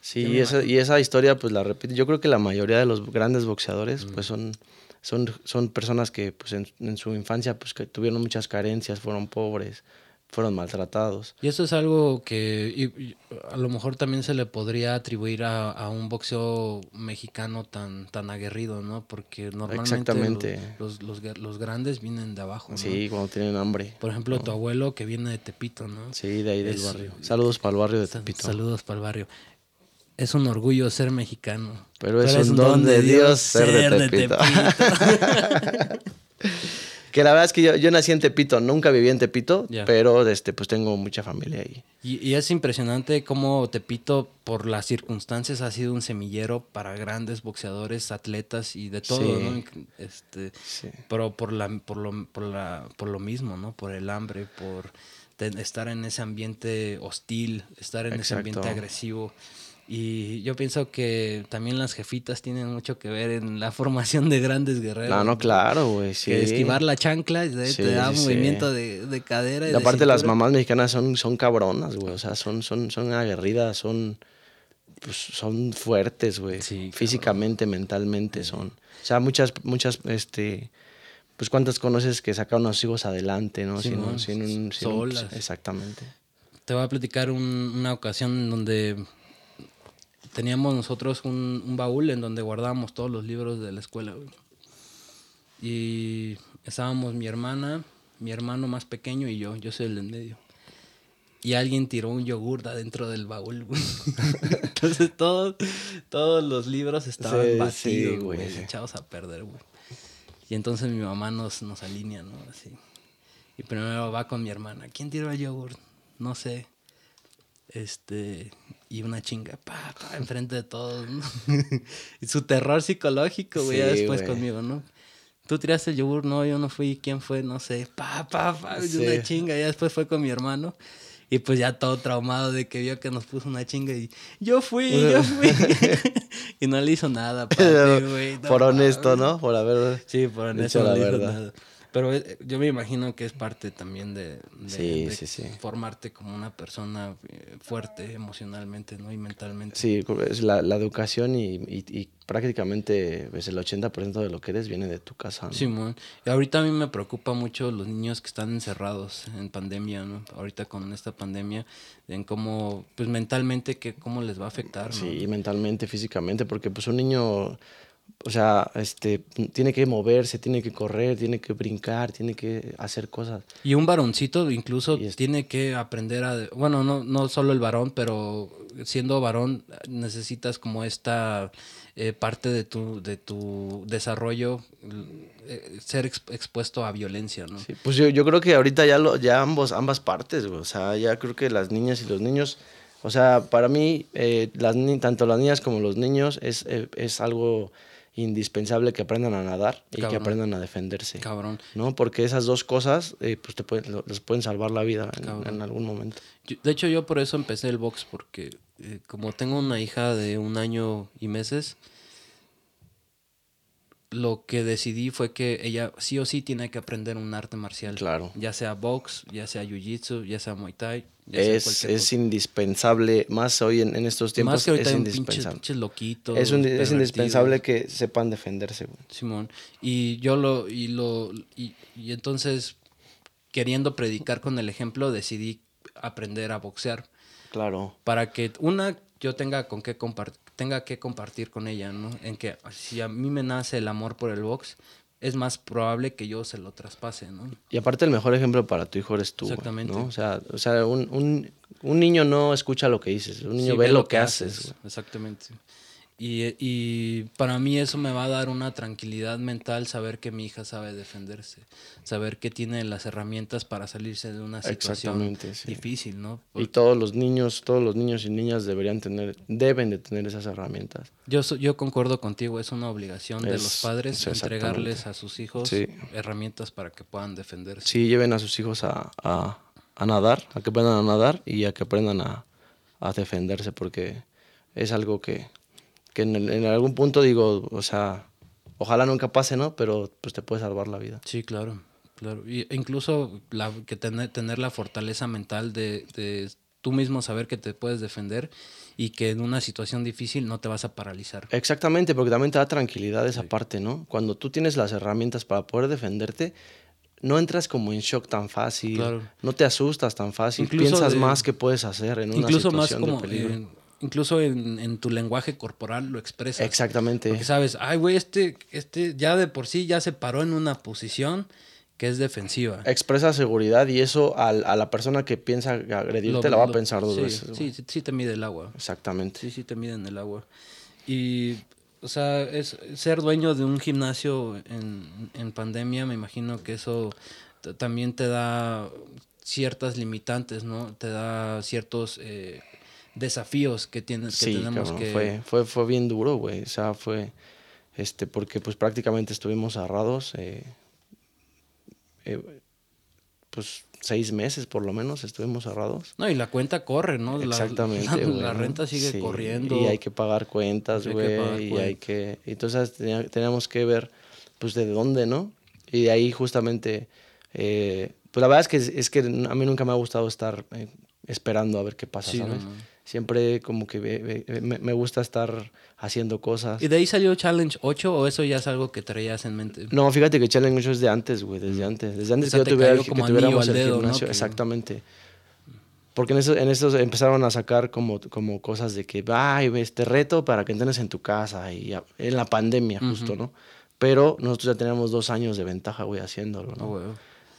Sí, y esa, y esa historia pues la repito. Yo creo que la mayoría de los grandes boxeadores pues son, son, son personas que pues en, en su infancia pues que tuvieron muchas carencias, fueron pobres, fueron maltratados. Y eso es algo que y- y a lo mejor también se le podría atribuir a, a un boxeo mexicano tan, tan aguerrido, ¿no? Porque normalmente Exactamente. Los, los, los, los grandes vienen de abajo, ¿no? Sí, cuando tienen hambre. Por ejemplo, tu abuelo que viene de Tepito, ¿no? Sí, de ahí del Es- barrio. Saludos para el barrio de Tepito. Saludos para el barrio. Es un orgullo ser mexicano. Pero es un don de Dios ser de Tepito. [LAUGHS] [LAUGHS] Que la verdad es que yo, yo nací en Tepito, nunca viví en Tepito, Ya. pero este, pues tengo mucha familia ahí. Y, y es impresionante cómo Tepito, por las circunstancias, ha sido un semillero para grandes boxeadores, atletas y de todo, Sí. ¿no? Este, Sí. pero por la, por lo, por la, por lo mismo, ¿no? Por el hambre, por estar en ese ambiente hostil, estar en ese ambiente agresivo. Y yo pienso que también las jefitas tienen mucho que ver en la [LAUGHS] formación de grandes guerreros. No, no, claro, güey, sí. Que esquivar la chancla Sí, te da sí. movimiento de, de cadera. Y Y de aparte las mamás mexicanas son, son cabronas, güey. O sea, son, son, son aguerridas, son, pues, son fuertes, güey. Sí, cabrón. Físicamente, mentalmente son. O sea, muchas, muchas, este, pues cuántas conoces que sacaron a sus hijos adelante, ¿no? Sin, un- sin un, sin un- solas. exactamente. Te voy a platicar un- una ocasión en donde teníamos nosotros un, un baúl en donde guardábamos todos los libros de la escuela. güey. Y estábamos mi hermana, mi hermano más pequeño y yo. Yo soy el del medio. Y alguien tiró un yogur de adentro del baúl, güey. [LAUGHS] Entonces todos, todos los libros estaban Sí, batidos, sí, güey, güey. echados a perder, güey. Y entonces mi mamá nos, nos alinea, ¿no? Así. Y primero va con mi hermana. ¿Quién tiró el yogur? No sé. Este. Y una chinga, pa, pa, [LAUGHS] enfrente de todos, ¿no? [LAUGHS] y su terror psicológico, güey, ya Sí, después conmigo, ¿no? Tú tiraste el yogur, no, yo no fui. ¿Quién fue? No sé. Pa, pa, pa, Sí. una chinga. Ya después fue con mi hermano. Y pues ya todo traumado de que vio que nos puso una chinga y yo fui, yo [LAUGHS] fui. y no le hizo nada, aparte, güey. no Por honesto. ¿no? Por haber... Sí, por eso no le hizo nada. Pero eh, yo me imagino que es parte también de, de- Sí, de sí, sí. formarte como una persona eh, fuerte emocionalmente, ¿no? Y mentalmente. Sí, es la, la educación y, y- y prácticamente pues, el 80% de lo que eres viene de tu casa. ¿no? Simón. Y ahorita a mí me preocupa mucho los niños que están encerrados en pandemia, ¿no? Ahorita con esta pandemia, en cómo, pues mentalmente, que cómo les va a afectar, ¿no? Sí, mentalmente, físicamente, porque pues un niño, o sea, este, tiene que moverse, tiene que correr, tiene que brincar, tiene que hacer cosas. Y un varoncito incluso tiene que aprender a... Bueno, no, no solo el varón, pero siendo varón necesitas como esta eh, parte de tu, de tu desarrollo, eh, ser ex- expuesto a violencia, ¿no? Sí, pues yo, yo creo que ahorita ya, lo, ya ambos, ambas partes, güey, o sea, ya creo que las niñas y los niños, o sea, para mí, eh, las, tanto las niñas como los niños es, eh, es algo indispensable que aprendan a nadar y que aprendan a defenderse. Cabrón. ¿no? Porque esas dos cosas eh, pues te pueden, les pueden salvar la vida en, algún momento. Yo- de hecho, yo por eso empecé el box, porque eh, como tengo una hija de un año y meses, lo que decidí fue que ella sí o sí tiene que aprender un arte marcial. Claro. Ya sea box, ya sea jiu-jitsu, ya sea muay thai. Es, es indispensable, más hoy en, en estos tiempos, Más que es indispensable. pinches loquitos. Es, un- es pervertidos. indispensable que sepan defenderse. güey. Simón. Y yo lo, y lo, y, y entonces, queriendo predicar con el ejemplo, decidí aprender a boxear. Claro. para que una yo tenga con qué compartir tenga que compartir con ella no en que si a mí me nace el amor por el box es más probable que yo se lo traspase no Y aparte el mejor ejemplo para tu hijo eres tú. Exactamente. ¿no? O sea, o sea un, un, un niño no escucha lo que dices, un niño Sí, ve, lo que haces. exactamente y, y para mí eso me va a dar una tranquilidad mental saber que mi hija sabe defenderse saber que tiene las herramientas para salirse de una situación sí. difícil no Y todos los niños, todos los niños y niñas deberían tener, deben de tener esas herramientas. Yo, yo concuerdo contigo, es una obligación de los padres entregarles a sus hijos Sí. herramientas para que puedan defenderse. Sí, lleven a sus hijos a, a- a nadar, a que aprendan a nadar y a que aprendan a, a defenderse, porque es algo que, que en, el- en algún punto digo, o sea, ojalá nunca pase, ¿no? Pero pues te puede salvar la vida. Sí, claro, claro. Y, e incluso la, que tener, tener la fortaleza mental de, de tú mismo saber que te puedes defender y que en una situación difícil no te vas a paralizar. Exactamente, porque también te da tranquilidad esa parte, ¿no? Cuando tú tienes las herramientas para poder defenderte, no entras como en shock tan fácil, Claro. no te asustas tan fácil, Incluso piensas de- más que puedes hacer en una Incluso más situación como, de peligro. Incluso en, en tu lenguaje corporal lo expresas. Exactamente. Porque sabes, ay, güey, este, este ya de por sí ya se paró en una posición que es defensiva. Expresa seguridad y eso al- a, la persona que piensa agredirte Lo- la va a pensar dos sí, veces. Sí, sí, sí te mide el agua. Exactamente. Sí, sí te miden el agua. Y, o sea, es ser dueño de un gimnasio en, en pandemia, me imagino que eso también te da ciertas limitantes, ¿no? Te da ciertos eh, desafíos que tienes que Sí, tenemos cabrón, que fue, fue, fue bien duro, güey. O sea, fue, este, porque pues prácticamente estuvimos cerrados, eh, eh, pues seis meses por lo menos estuvimos cerrados. No, y la cuenta corre, ¿no? Exactamente. La, renta sigue Sí, corriendo. Y hay que pagar cuentas, güey. Y cuentas. hay que. Entonces tenía- teníamos que ver, pues, de dónde, ¿no? Y de ahí justamente. eh, pues la verdad es que, es que a mí nunca me ha gustado estar eh, esperando a ver qué pasa, Sí, no, ¿sabes? no. Siempre como que me, me gusta estar haciendo cosas. ¿Y de ahí salió Challenge 8 o eso ya es algo que traías en mente? No, fíjate que Challenge mucho es de antes, güey, desde antes. Desde antes O sea, que te yo tuviera, que tuviéramos el gimnasio. Exactamente. Porque en eso, en eso empezaron a sacar como, como cosas de que, ay, este reto para que entrenes en tu casa. Y ya- en la pandemia, justo, ¿no? Pero nosotros ya teníamos dos años de ventaja, güey, haciéndolo, ¿no? Güey.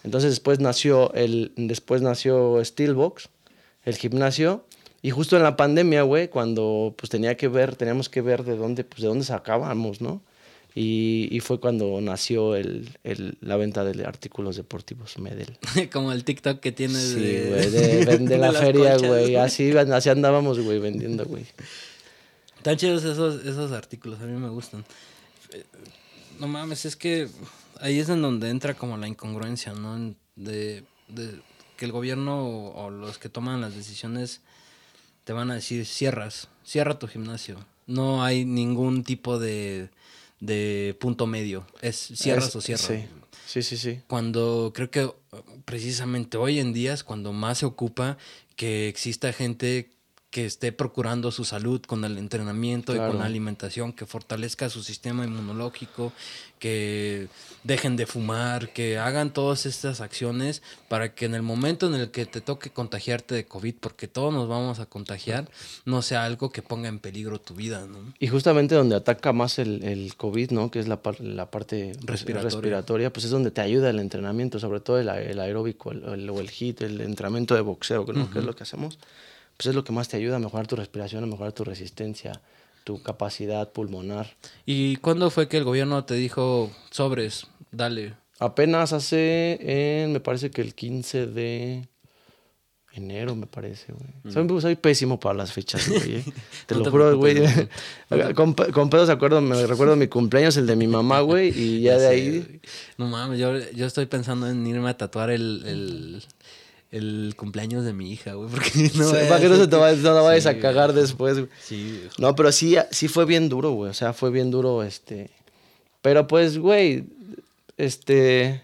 Entonces después nació el, después nació Steelbox, el gimnasio, y justo en la pandemia, güey, cuando pues tenía que ver, teníamos que ver de dónde, pues de dónde sacábamos, ¿no? Y, y fue cuando nació el, el- la venta de artículos deportivos Medel. [LAUGHS] Como el TikTok que tienes Sí, güey, de, [LAUGHS] de- de la feria, güey, así, así andábamos, güey, vendiendo, güey. Tan chidos esos, esos artículos, a mí me gustan. No mames, es que ahí es en donde entra como la incongruencia, ¿no? De, de que el gobierno o, o los que toman las decisiones te van a decir, cierras, cierra tu gimnasio. No hay ningún tipo de, de punto medio. Es cierras Es- o cierras. sí. Sí, sí, sí. Cuando creo que precisamente hoy en día es cuando más se ocupa que exista gente que esté procurando su salud con el entrenamiento y con la alimentación, que fortalezca su sistema inmunológico, que dejen de fumar, que hagan todas estas acciones para que en el momento en el que te toque contagiarte de COVID, porque todos nos vamos a contagiar, no sea algo que ponga en peligro tu vida. ¿no? Y justamente donde ataca más el, el COVID, ¿no? que es la, la parte respiratoria. pues es donde te ayuda el entrenamiento, sobre todo el, aeróbico el, o el HIT, el entrenamiento de boxeo, que es lo que hacemos pues es lo que más te ayuda a mejorar tu respiración, a mejorar tu resistencia, tu capacidad pulmonar. ¿Y cuándo fue que el gobierno te dijo sobres, dale? Apenas hace, me parece que el 15 de enero, me parece, güey. Mm. Soy, pésimo para las fechas, güey. ¿eh? [LAUGHS] Te lo juro, güey. con, con pedos acuerdo, me recuerdo mi cumpleaños, el de mi mamá, güey, y ya, [LAUGHS] de ahí... No mames, yo, yo estoy pensando en irme a tatuar el el cumpleaños de mi hija, güey. Porque [LAUGHS] no. para que no se te vayas a cagar después, güey. Sí, No, pero sí, sí fue bien duro, güey. O sea, fue bien duro, este. Pero pues, güey, este.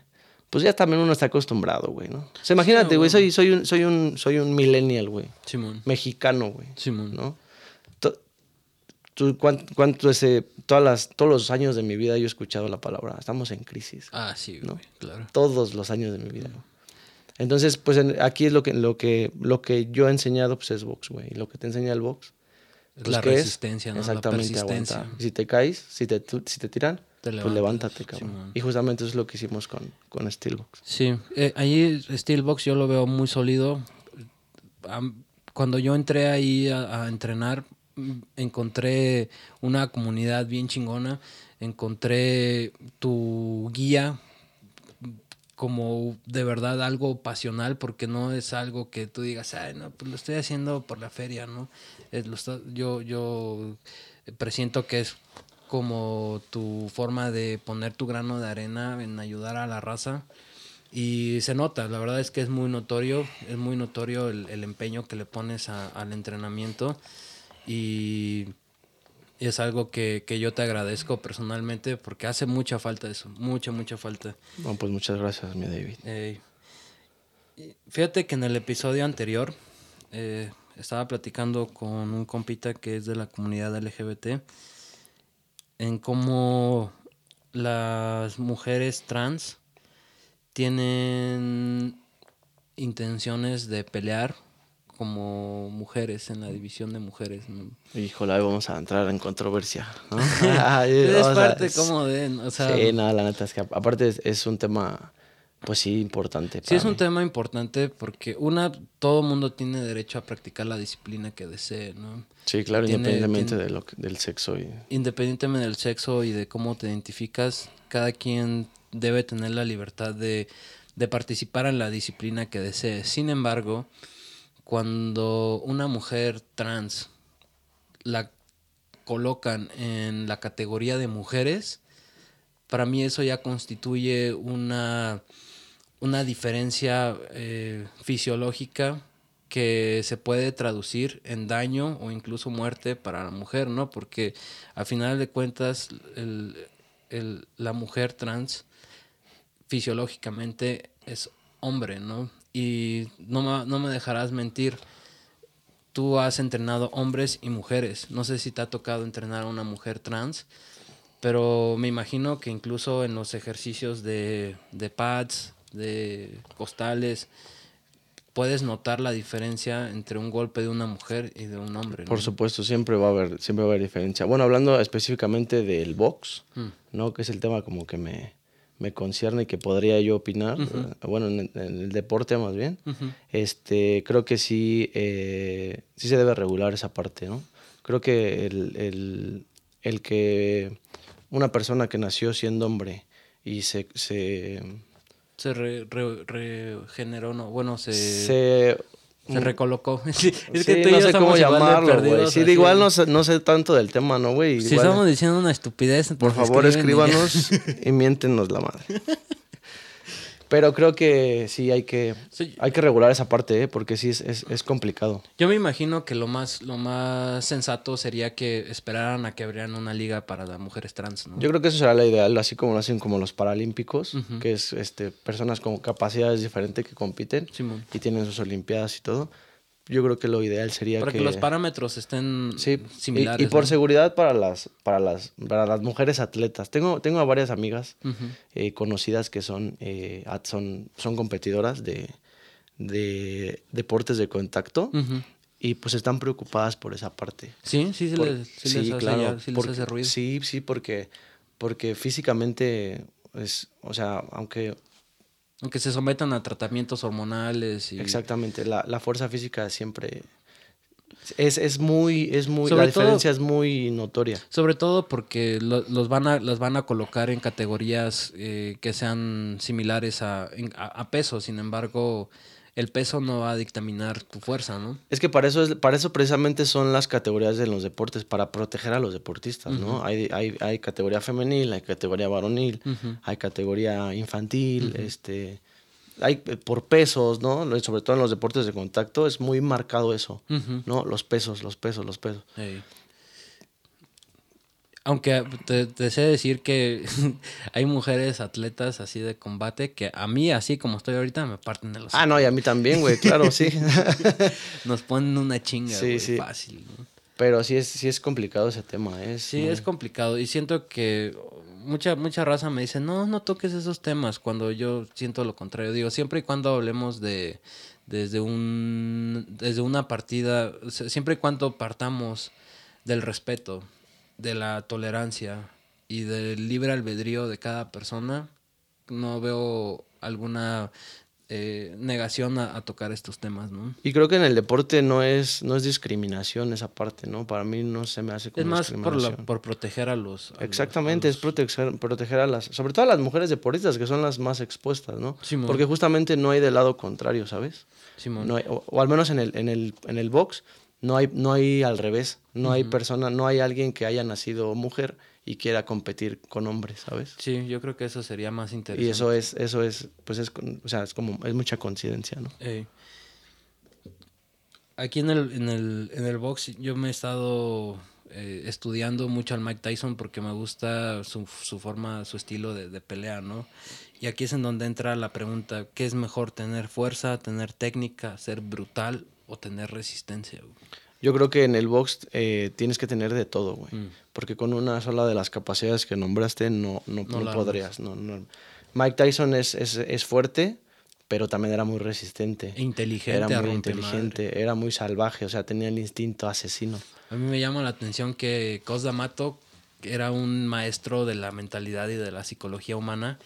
Pues ya también uno está acostumbrado, güey, ¿no? O sea, imagínate, güey, soy, soy, un, soy, un, soy un millennial, güey. Simón. Mexicano, güey. Simón. ¿No? ¿Tú, cuánto, ese, todas las, todos los años de mi vida yo he escuchado la palabra, estamos en crisis. Ah, sí, ¿no? claro. Todos los años de mi vida. güey. Entonces, pues aquí es lo que, lo que, lo que yo he enseñado, pues es box, güey. Lo que te enseña el box. Pues, la resistencia, ¿no? Exactamente, la. Si te caes, si te, si te tiran, pues levántate, cabrón. y justamente eso es lo que hicimos con, con Steelbox. Sí, eh, ahí Steelbox yo lo veo muy sólido. Cuando yo entré ahí a, a entrenar, encontré una comunidad bien chingona, encontré tu guía como de verdad algo pasional, porque no es algo que tú digas, ay, no, pues lo estoy haciendo por la feria, ¿no? yo, yo presiento que es como tu forma de poner tu grano de arena en ayudar a la raza. Y se nota, la verdad es que es muy notorio, es muy notorio el, empeño que le pones al entrenamiento. Y y es algo que, yo te agradezco personalmente porque hace mucha falta eso, mucha, mucha falta. Bueno, pues muchas gracias, mi David. fíjate que en el episodio anterior eh, estaba platicando con un compita que es de la comunidad LGBT en cómo las mujeres trans tienen intenciones de pelear como mujeres en la división de mujeres. Híjole, ahí vamos a entrar en controversia. [LAUGHS] es parte como de... O sea, sí, nada, la neta es que aparte es, un tema, pues sí, importante. Sí, es un tema importante porque una, todo mundo tiene derecho a practicar la disciplina que desee, ¿no? Sí, claro, independientemente de lo, del sexo. Y... Independientemente del sexo y de cómo te identificas, cada quien debe tener la libertad de, de participar en la disciplina que desee. Sin embargo cuando una mujer trans la colocan en la categoría de mujeres, para mí eso ya constituye una, una diferencia eh, fisiológica que se puede traducir en daño o incluso muerte para la mujer, ¿no? Porque al final de cuentas la mujer trans fisiológicamente es hombre, ¿no? Y no me, no me dejarás mentir, tú has entrenado hombres y mujeres. No sé si te ha tocado entrenar a una mujer trans, pero me imagino que incluso en los ejercicios de, de pads, de costales, puedes notar la diferencia entre un golpe de una mujer y de un hombre. Por supuesto, siempre va a haber, siempre va a haber diferencia. Bueno, hablando específicamente del box, mm. ¿no? Que es el tema como que me, me concierne y que podría yo opinar, bueno, en, el deporte más bien, este, creo que sí, eh, sí se debe regular esa parte, ¿no? Creo que el, que una persona que nació siendo hombre y se... Se, se regeneró, no, bueno, se... Se se mm. recolocó. [LAUGHS] Sí, es que tú no sé cómo llamarlo, güey. Sí, igual no sé, no sé tanto del tema, ¿no, güey? Si estamos diciendo una estupidez, por favor escríbanos [LAUGHS] y... miéntenos la madre. Pero creo que sí hay que, hay que regular esa parte, ¿eh? porque sí es, es, es, complicado. Yo me imagino que lo más, lo más sensato sería que esperaran a que abrieran una liga para las mujeres trans, ¿no? Yo creo que eso será la ideal, así como lo hacen como los paralímpicos, que es este, personas con capacidades diferentes que compiten y tienen sus olimpiadas y todo yo creo que lo ideal sería para que, los parámetros estén similares. Y, por seguridad para las, para las, para las mujeres atletas. Tengo, tengo a varias amigas eh, conocidas que son, eh, son, son competidoras de, de deportes de contacto. Y pues están preocupadas por esa parte. Sí, sí, sí, les, sí, claro, sí les hace ruido. Sí, sí, porque, porque físicamente es, o sea, aunque aunque se sometan a tratamientos hormonales. Y... Exactamente, la, la fuerza física siempre es, es muy, es muy, la diferencia es muy notoria. Sobre todo porque los van a, las van a colocar en categorías eh, que sean similares a, a, peso, sin embargo, el peso no va a dictaminar tu fuerza, ¿no? Es que para eso, es, para eso precisamente son las categorías de los deportes, para proteger a los deportistas, ¿no? Hay, hay, hay, categoría femenil, hay categoría varonil, hay categoría infantil, este hay por pesos, ¿no? Sobre todo en los deportes de contacto es muy marcado eso, ¿no? Los pesos, los pesos, los pesos. Aunque te, te, sé decir que [LAUGHS] hay mujeres atletas así de combate que a mí, así como estoy ahorita, me parten de los... Ah, no, y a mí también, güey, claro, sí. [LAUGHS] Nos ponen una chinga, güey, fácil. Pero sí es, sí es complicado ese tema. Es sí, es complicado. Y siento que mucha, mucha raza me dice, no, no toques esos temas, cuando yo siento lo contrario. Digo, siempre y cuando hablemos de desde un desde una partida, siempre y cuando partamos del respeto, de la tolerancia y del libre albedrío de cada persona, no veo alguna eh, negación a, tocar estos temas, ¿no? Y creo que en el deporte no es, no es discriminación esa parte, ¿no? Para mí no se me hace como Es más por, por proteger a los... Exactamente, es proteger, proteger a las... Sobre todo a las mujeres deportistas, que son las más expuestas, ¿no? Porque justamente no hay del lado contrario, ¿sabes? No o, al menos en el, en el, en el box no hay, no hay al revés, no hay persona, no hay alguien que haya nacido mujer y quiera competir con hombres, ¿sabes? Sí, yo creo que eso sería más interesante. Y eso es, eso es, pues es, o sea, es como, es mucha coincidencia, ¿no? Aquí en el, en el, en el box yo me he estado eh, estudiando mucho al Mike Tyson porque me gusta su, su forma, su estilo de, de, pelea, ¿no? Y aquí es en donde entra la pregunta, ¿qué es mejor, tener fuerza, tener técnica, ser brutal o tener resistencia. Yo creo que en el box eh, tienes que tener de todo, güey. Mm. Porque con una sola de las capacidades que nombraste no, no, podrías. No, Mike Tyson es, es, es, fuerte, pero también era muy resistente. Inteligente. Era muy inteligente, era muy salvaje, o sea, tenía el instinto asesino. A mí me llama la atención que Cos D'Amato era un maestro de la mentalidad y de la psicología humana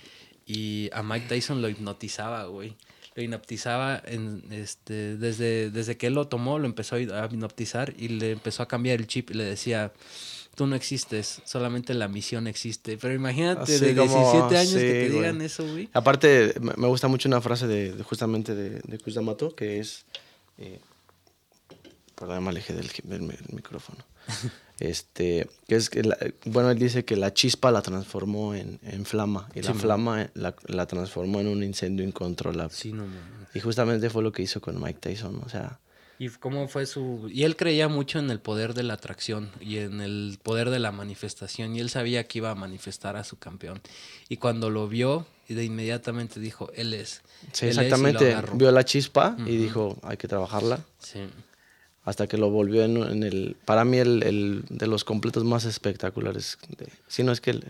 y a Mike Tyson lo hipnotizaba, güey lo hipnotizaba en, este, desde, desde que él lo tomó, lo empezó a hipnotizar y le empezó a cambiar el chip y le decía, tú no existes, solamente la misión existe. Pero imagínate de 17 años que te digan eso, güey. Aparte, me gusta mucho una frase de, justamente de, de D'Amato, que es... Eh, perdón, me alejé del, del micrófono. [LAUGHS] Este, que es que bueno, él dice que la chispa la transformó en, en flama y la flama la, la, transformó en un incendio incontrolable. Sí, no, y justamente fue lo que hizo con Mike Tyson, o sea. Y cómo fue su y él creía mucho en el poder de la atracción y en el poder de la manifestación y él sabía que iba a manifestar a su campeón. Y cuando lo vio, de inmediatamente dijo, él es. Sí, exactamente. vio la chispa y dijo, hay que trabajarla. Sí hasta que lo volvió en, el, para mí, el, el, de los completos más espectaculares. si no es que, el,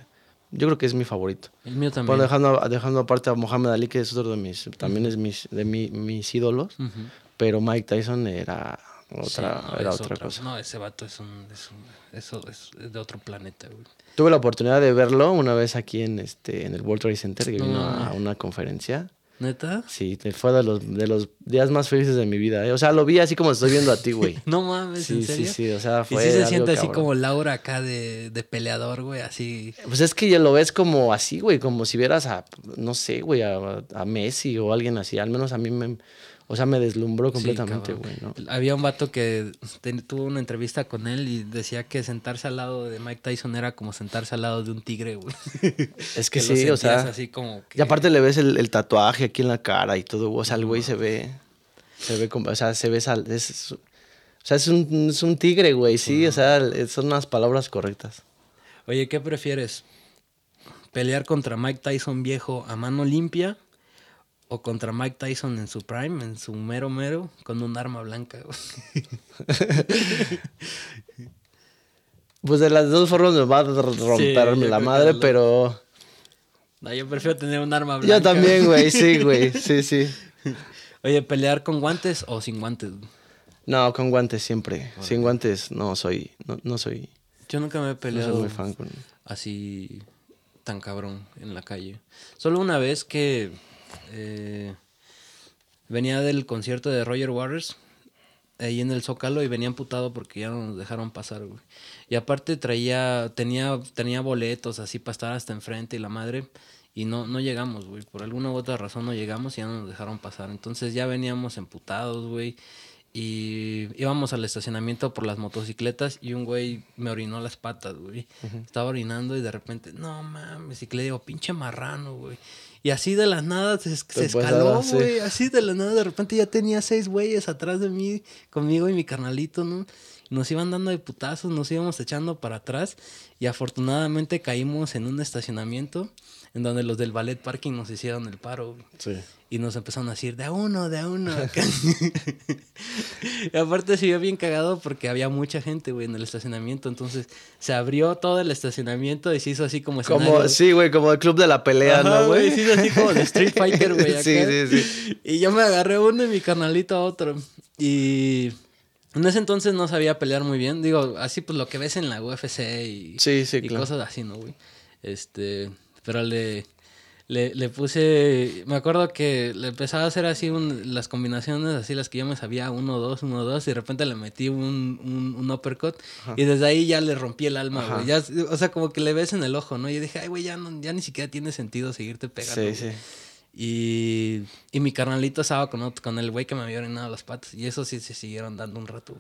yo creo que es mi favorito. El mío también. dejando, dejando aparte a Mohamed Ali, que es otro de mis, también es mis, de mi, mis ídolos, pero Mike Tyson era otra, era otra, cosa. No, ese vato es, un, es, un, eso es de otro planeta, güey. Tuve la oportunidad de verlo una vez aquí en, este, en el World Trade Center, que vino a una conferencia. ¿Neta? Sí, fue de los, de los días más felices de mi vida. ¿eh? O sea, lo vi así como estoy viendo a ti, güey. [LAUGHS] no mames, sí, ¿en serio? Sí, sí, o sea, fue. Y sí se siente así como Laura acá de, de peleador, güey, así. Pues es que ya lo ves como así, güey, como si vieras a, no sé, güey, a, a Messi o alguien así. Al menos a mí me o sea, me deslumbró completamente, güey, ¿no? Había un vato que tuvo una entrevista con él y decía que sentarse al lado de Mike Tyson era como sentarse al lado de un tigre, güey. [LAUGHS] Es que, sí, o sea. Así como Y aparte le ves el, tatuaje tatuaje aquí en la cara y todo. O sea, el güey se ve. Se ve como. O sea, se ve. Sal, es, o sea, es un, es un tigre, güey, sí. O sea, son unas palabras correctas. Oye, ¿qué prefieres? ¿Pelear contra Mike Tyson viejo a mano limpia? ¿O contra Mike Tyson en su prime, en su mero mero, con un arma blanca? [LAUGHS] pues de las dos formas me va a romperme la madre, pero. No, yo prefiero tener un arma blanca. Yo también, güey, sí, güey, [LAUGHS] sí, sí. Oye, ¿pelear con guantes o sin guantes? No, con guantes siempre. Sin guantes no soy, no, no soy. Yo nunca me he peleado muy fan con... así tan cabrón en la calle. Solo una vez que eh, venía del concierto de Roger Waters ahí en el Zócalo y venía amputado porque ya no nos dejaron pasar, güey. Y aparte traía, tenía, tenía boletos así para estar hasta enfrente y la madre. Y no, no llegamos, güey. Por alguna u otra razón no llegamos y ya no nos dejaron pasar. Entonces ya veníamos emputados, güey. Y íbamos al estacionamiento por las motocicletas y un güey me orinó las patas, güey. Estaba orinando y de repente, no mames, y que le digo, pinche marrano, güey. Y así de la nada se, escaló, güey. Así de la nada, de repente ya tenía seis güeyes atrás de mí, conmigo y mi carnalito, ¿no? Nos iban dando de putazos, nos íbamos echando para atrás y afortunadamente caímos en un estacionamiento en donde los del ballet parking nos hicieron el paro. Sí. Y nos empezaron a decir, de a uno, de a uno. y [LAUGHS] [LAUGHS] aparte se vio bien cagado porque había mucha gente, güey, en el estacionamiento. Entonces se abrió todo el estacionamiento y se hizo así como Como, sí, güey, como el club de la pelea, ¿no, güey? Se hizo así como de Street Fighter, [LAUGHS] güey. Sí, sí, sí. Y yo me agarré uno y mi carnalito a otro. Y en ese entonces no sabía pelear muy bien. Digo, así pues lo que ves en la UFC y, sí, sí, y cosas así, ¿no, güey? Este, pero le, le, puse, me acuerdo que le empezaba a hacer así las combinaciones, así las que yo me sabía, uno, dos, uno, dos, y de repente le metí un, un, uppercut y desde ahí ya le rompí el alma, güey. Ya, o sea, como que le ves en el ojo, ¿no? Y dije, ay, güey, ya, no, ya ni siquiera tiene sentido seguirte pegando. Sí, sí. Y, y mi carnalito estaba con, con el güey que me había orinado las patas. Y eso sí se siguieron dando un rato.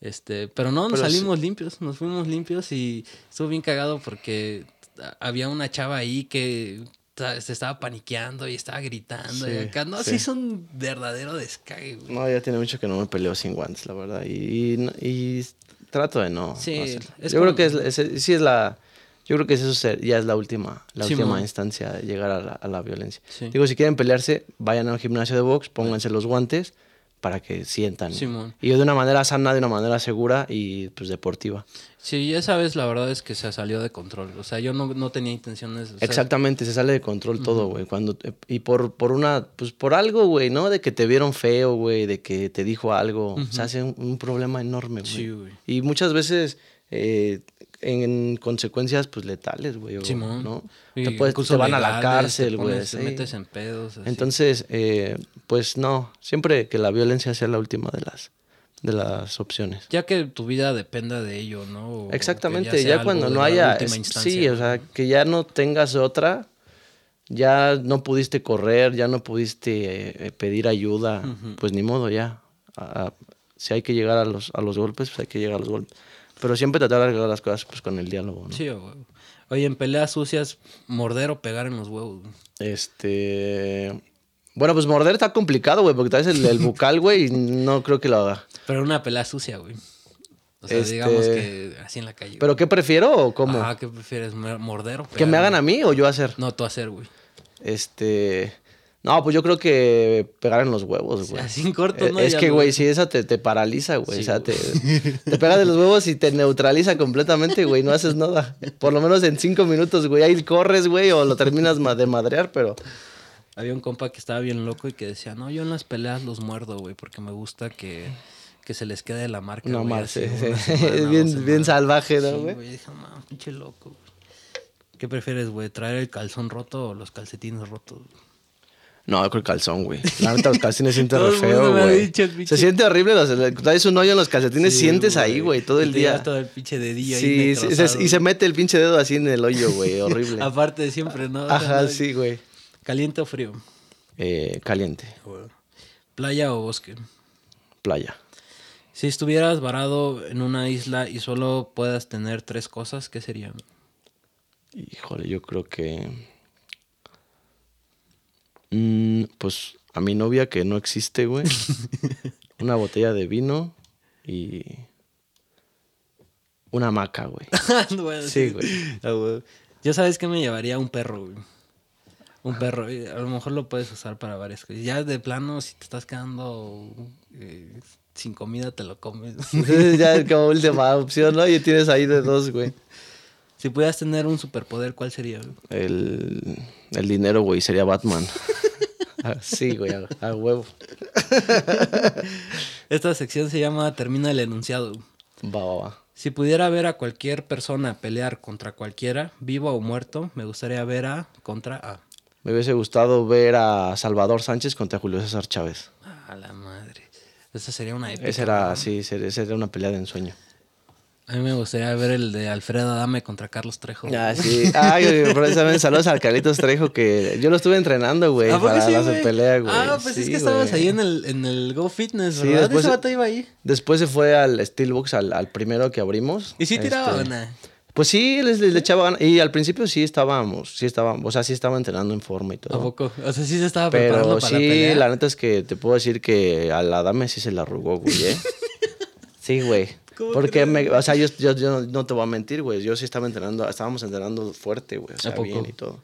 Este, pero no, nos salimos limpios, nos fuimos limpios y estuvo bien cagado porque había una chava ahí que se estaba paniqueando y estaba gritando. y acá, no, sí. son verdadero descague, No, ya tiene mucho que no me peleo sin guantes, la verdad. Y, y, trato de no. Sí, yo creo que es, sí es la. Yo creo que eso ya es la última, la última instancia de llegar a la, a la violencia. Digo, si quieren pelearse, vayan a un gimnasio de box, pónganse los guantes para que sientan. Y de una manera sana, de una manera segura y pues deportiva. Sí, esa vez la verdad es que se salió de control. O sea, yo no, tenía intenciones. Exactamente, se sale de control todo, güey. Cuando y por, por una, pues por algo, güey, ¿no? De que te vieron feo, güey, de que te dijo algo. Se hace un, problema enorme, güey. Sí, güey. Y muchas veces eh, en consecuencias pues letales, güey. ¿no? te, puedes, te, van a la cárcel, güey. Te, metes en pedos. Entonces, eh, pues no, siempre que la violencia sea la última de las de las opciones. Ya que tu vida dependa de ello, ¿no? Exactamente, ya, cuando no haya... sí, o sea, que ya no tengas otra, ya no pudiste correr, ya no pudiste eh, pedir ayuda, pues ni modo, ya. si hay que llegar a los, a los golpes, pues hay que llegar a los golpes. Pero siempre tratar de arreglar las cosas pues, con el diálogo, ¿no? Sí, Oye, en peleas sucias, morder o pegar en los huevos. Este. Bueno, pues morder está complicado, güey, porque tal vez el, bucal, güey, no creo que lo haga. Pero una pelea sucia, güey. O sea, este, digamos que así en la calle. ¿Pero qué prefiero o cómo? Ah, ¿qué prefieres? ¿Morder o pegar? ¿Que me hagan a mí o yo hacer? No, tú hacer, güey. Este. No, pues yo creo que pegar en los huevos, güey. Así en corto, ¿no? Es que, güey, si esa te, te paraliza, güey. o sea, te, [LAUGHS] te pegas de los huevos y te neutraliza completamente, güey. No haces nada. Por lo menos en cinco minutos, güey. Ahí corres, güey, o lo terminas de madrear, pero... Había un compa que estaba bien loco y que decía, no, yo en las peleas los muerdo, güey, porque me gusta que, que se les quede la marca, No, más, [LAUGHS] sí, Es bien, bien salvaje, ¿no, güey? Sí, dije, no, pinche loco, güey. ¿Qué prefieres, güey? ¿Traer el calzón roto o los calcetines rotos? No, yo creo calzón, güey. La neta, los calcetines sienten re feo, güey. Se siente horrible. Los, traes un hoyo en los calcetines, sientes ahí, güey, todo el día. todo el pinche dedillo sí, ahí sí, y se mete el pinche dedo así en el hoyo, güey. [LAUGHS] Horrible. Aparte de siempre, ¿no? Ajá, sí, güey. ¿Caliente o frío? Eh, caliente. ¿Playa o bosque? Playa. Si estuvieras varado en una isla y solo puedas tener tres cosas, ¿qué serían? Híjole, yo creo que Mm, pues a mi novia que no existe, güey. [LAUGHS] una botella de vino y una maca, güey. [LAUGHS] Bueno, Sí, güey. Ah, güey. Yo sabes que me llevaría un perro, güey. Un perro. A lo mejor lo puedes usar para varias cosas. Ya de plano, si te estás quedando eh, sin comida, te lo comes. Entonces ya [LAUGHS] como última opción, ¿no? Y tienes ahí de dos, güey. Si pudieras tener un superpoder, ¿cuál sería? güey? El, el dinero, güey, sería Batman. [LAUGHS] Ah, sí, güey, a, a huevo. [LAUGHS] Esta sección se llama Termina el enunciado. Va, va, va. Si pudiera ver a cualquier persona pelear contra cualquiera, vivo o muerto, me gustaría ver a contra a. Me hubiese gustado ver a Salvador Sánchez contra Julio César Chávez. A la madre. Esa sería una épica. Esa era, ¿no? sí, ese- esa era una pelea de ensueño. A mí me gustaría ver el de Alfredo Adame contra Carlos Trejo. Ah, sí. Ay, güey, precisamente saludos al Carlitos Trejo que yo lo estuve entrenando, güey, ¿A para sí, la güey? pelea, güey. Ah, pues es que estabas güey. ahí en el, en el Go Fitness, ¿verdad? después- Ese vato iba ahí. Después se fue al Steelbox, al, al primero que abrimos. ¿Y sí tiraba Este? Pues sí, les, les- le echaba ganas. Y al principio sí estábamos, sí estábamos, o sea, sí estaba entrenando en forma y ¿A todo. poco? O sea, sí se estaba preparando Pero para sí, la pelea. la neta es que te puedo decir que a la dame sí se la arrugó, güey, ¿eh? [LAUGHS] sí, güey. ¿Cómo Porque, me, o sea, yo, yo, yo no te voy a mentir, güey. Yo sí estaba entrenando, estábamos entrenando fuerte, güey. O sea, poco? bien y todo.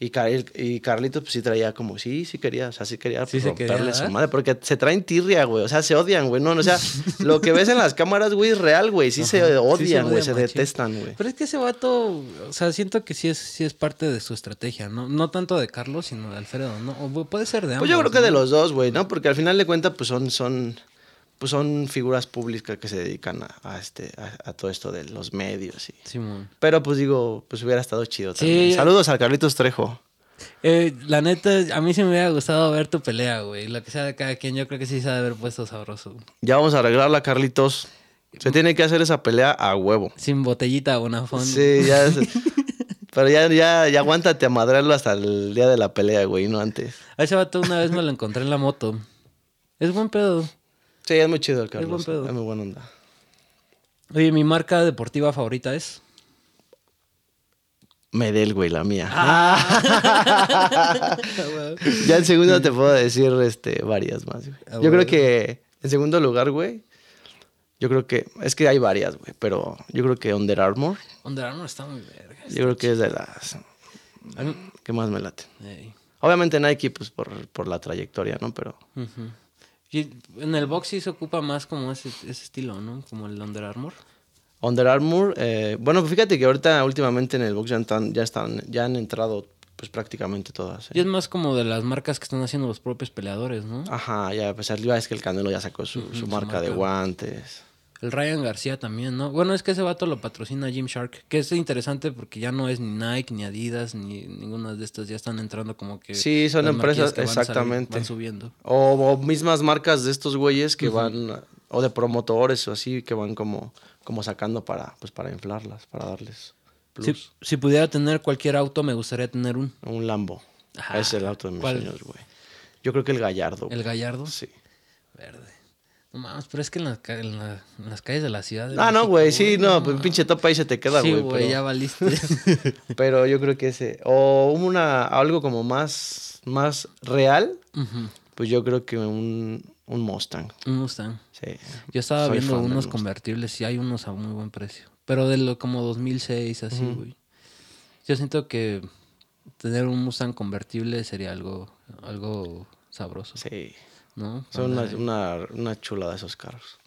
Y, Car- y Carlitos, pues sí traía como, sí, sí quería, o sea, sí quería Sí se romperle quería, su madre. Porque se traen tirria, güey. O sea, se odian, güey. No, no, o sea, [LAUGHS] lo que ves en las cámaras, güey, es real, güey. Sí se Ajá, se odian, güey. se machín. detestan, güey. Pero es que ese vato, o sea, siento que sí es, sí es parte de su estrategia, ¿no? No tanto de Carlos, sino de Alfredo, ¿no? O puede ser de ambos. Pues yo creo que ¿no? de los dos, güey, ¿no? Porque al final de cuentas, pues son, son, pues son figuras públicas que se dedican a, a este, a, a todo esto de los medios. Y... Pero pues digo, pues hubiera estado chido Sí. también. Saludos al Carlitos Trejo. Eh, la neta, a mí sí me hubiera gustado ver tu pelea, güey. Lo que sea de cada quien, yo creo que sí se ha de haber puesto sabroso. Ya vamos a arreglarla, Carlitos. Se tiene que hacer esa pelea a huevo. Sin botellita, Bonafón. Sí, ya. es- Pero ya, ya, ya aguántate a madrarlo hasta el día de la pelea, güey, no antes. A ese vato una vez me lo encontré en la moto. Es buen pedo. Sí, es muy chido el Carlos. buen pedo. Es muy buena onda. Oye, mi marca deportiva favorita es. Medel, güey, la mía. Ah. [LAUGHS] Ya en segundo te puedo decir este, varias más, güey. Ah, Yo bueno. creo que en segundo lugar, güey, yo creo que, es que hay varias, güey, pero yo creo que Under Armour, Under Armour está muy verga. yo creo que es de las que más me late. Ey. Obviamente Nike, pues por, por la trayectoria, ¿no? Pero en el box sí se ocupa más como ese, ese estilo, ¿no? Como el Under Armour. Under Armour, eh, bueno, fíjate que ahorita últimamente en el box ya están, ya están, ya han entrado pues prácticamente todas. ¿eh? Y es más como de las marcas que están haciendo los propios peleadores, ¿no? Ajá, ya, pues arriba es que el Canelo ya sacó su, su su marca de guantes. El Ryan García también, ¿no? Bueno, es que ese vato lo patrocina Gymshark, que es interesante porque ya no es ni Nike, ni Adidas, ni ninguna de estas. Ya están entrando como que... Sí, son empresas, que van a salir- exactamente. van subiendo. O, o mismas marcas de estos güeyes que van, o de promotores o así, que van como, como sacando para, pues para inflarlas, para darles plus. Si, si pudiera tener cualquier auto, me gustaría tener un... Un Lambo. Ajá. Ese es el auto de mis ¿Cuál? sueños, güey. Yo creo que el Gallardo. El. Gallardo. Sí. Verde. No mames, pero es que en, la- en las calles de la ciudad... de Ah, no, güey, sí, no, mames. pues pinche topa ahí se te queda, Sí, güey. güey, ya valiste. [LAUGHS] pero yo creo que ese. O una, algo como más, más real, pues yo creo que un, un Mustang. Un Mustang. Sí. Yo estaba Soy viendo unos convertibles y hay unos a muy buen precio. Pero de lo como 2006, así, güey. Yo siento que tener un Mustang convertible sería algo, algo sabroso, Sí. ¿No? Son una, una, una chulada esos carros.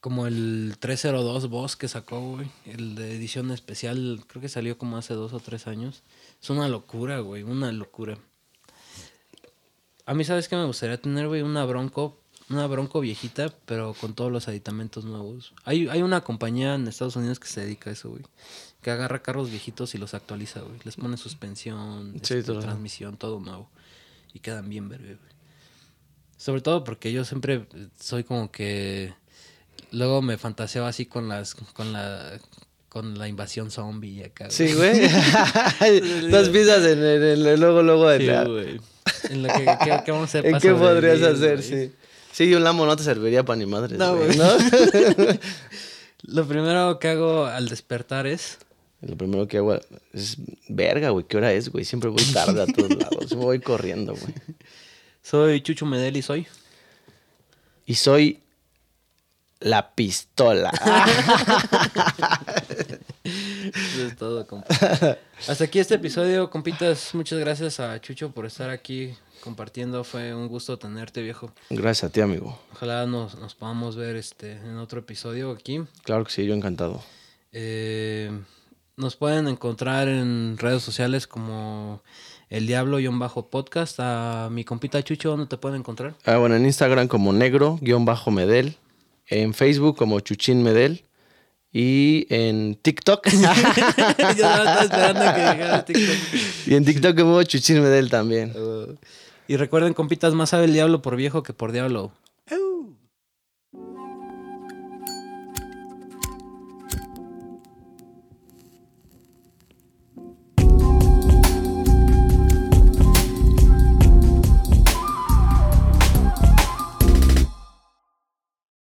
Como el 302 Boss que sacó, güey. El de edición especial, creo que salió como hace dos o tres años. Es una locura, güey, una locura. A mí, ¿sabes qué me gustaría tener, güey? Una Bronco, una Bronco viejita, pero con todos los aditamentos nuevos. Hay, hay una compañía en Estados Unidos que se dedica a eso, güey. Que agarra carros viejitos y los actualiza, güey. Les pone suspensión, Sí, este, todo. transmisión, todo nuevo. Y quedan bien verga, güey. Sobre todo porque yo siempre soy como que... Luego me fantaseo así con las... Con la, con la invasión zombie y acá, Sí, güey. [LAUGHS] [LAUGHS] Dos piezas en el, en el- luego, luego en Sí, la- güey. En lo que, ¿qué, qué vamos a hacer [LAUGHS] ¿En qué podrías hacer? güey? Sí. Sí, un Lambo no te serviría para ni madres, No, güey. ¿no? Lo primero que hago al despertar es... Lo primero que hago es, verga, güey, ¿qué hora es, güey? Siempre voy tarde a todos lados. Voy corriendo, güey. Soy Chucho Medel y soy. Y soy la pistola. Eso es todo, compa. Hasta aquí este episodio, compitas. Muchas gracias a Chucho por estar aquí compartiendo. Fue un gusto tenerte, viejo. Gracias a ti, amigo. Ojalá nos, podamos ver este, en otro episodio aquí. Claro que sí, yo encantado. Eh, nos pueden encontrar en redes sociales como El Diablo-podcast. A mi compita Chucho, ¿dónde te pueden encontrar? Ah, bueno, en Instagram como negro-medel. En Facebook como Chuchín Medel. Y en TikTok. [LAUGHS] Yo estaba esperando que TikTok. Y en TikTok como Chuchín Medel también. Uh, y recuerden, compitas, más sabe el diablo por viejo que por diablo.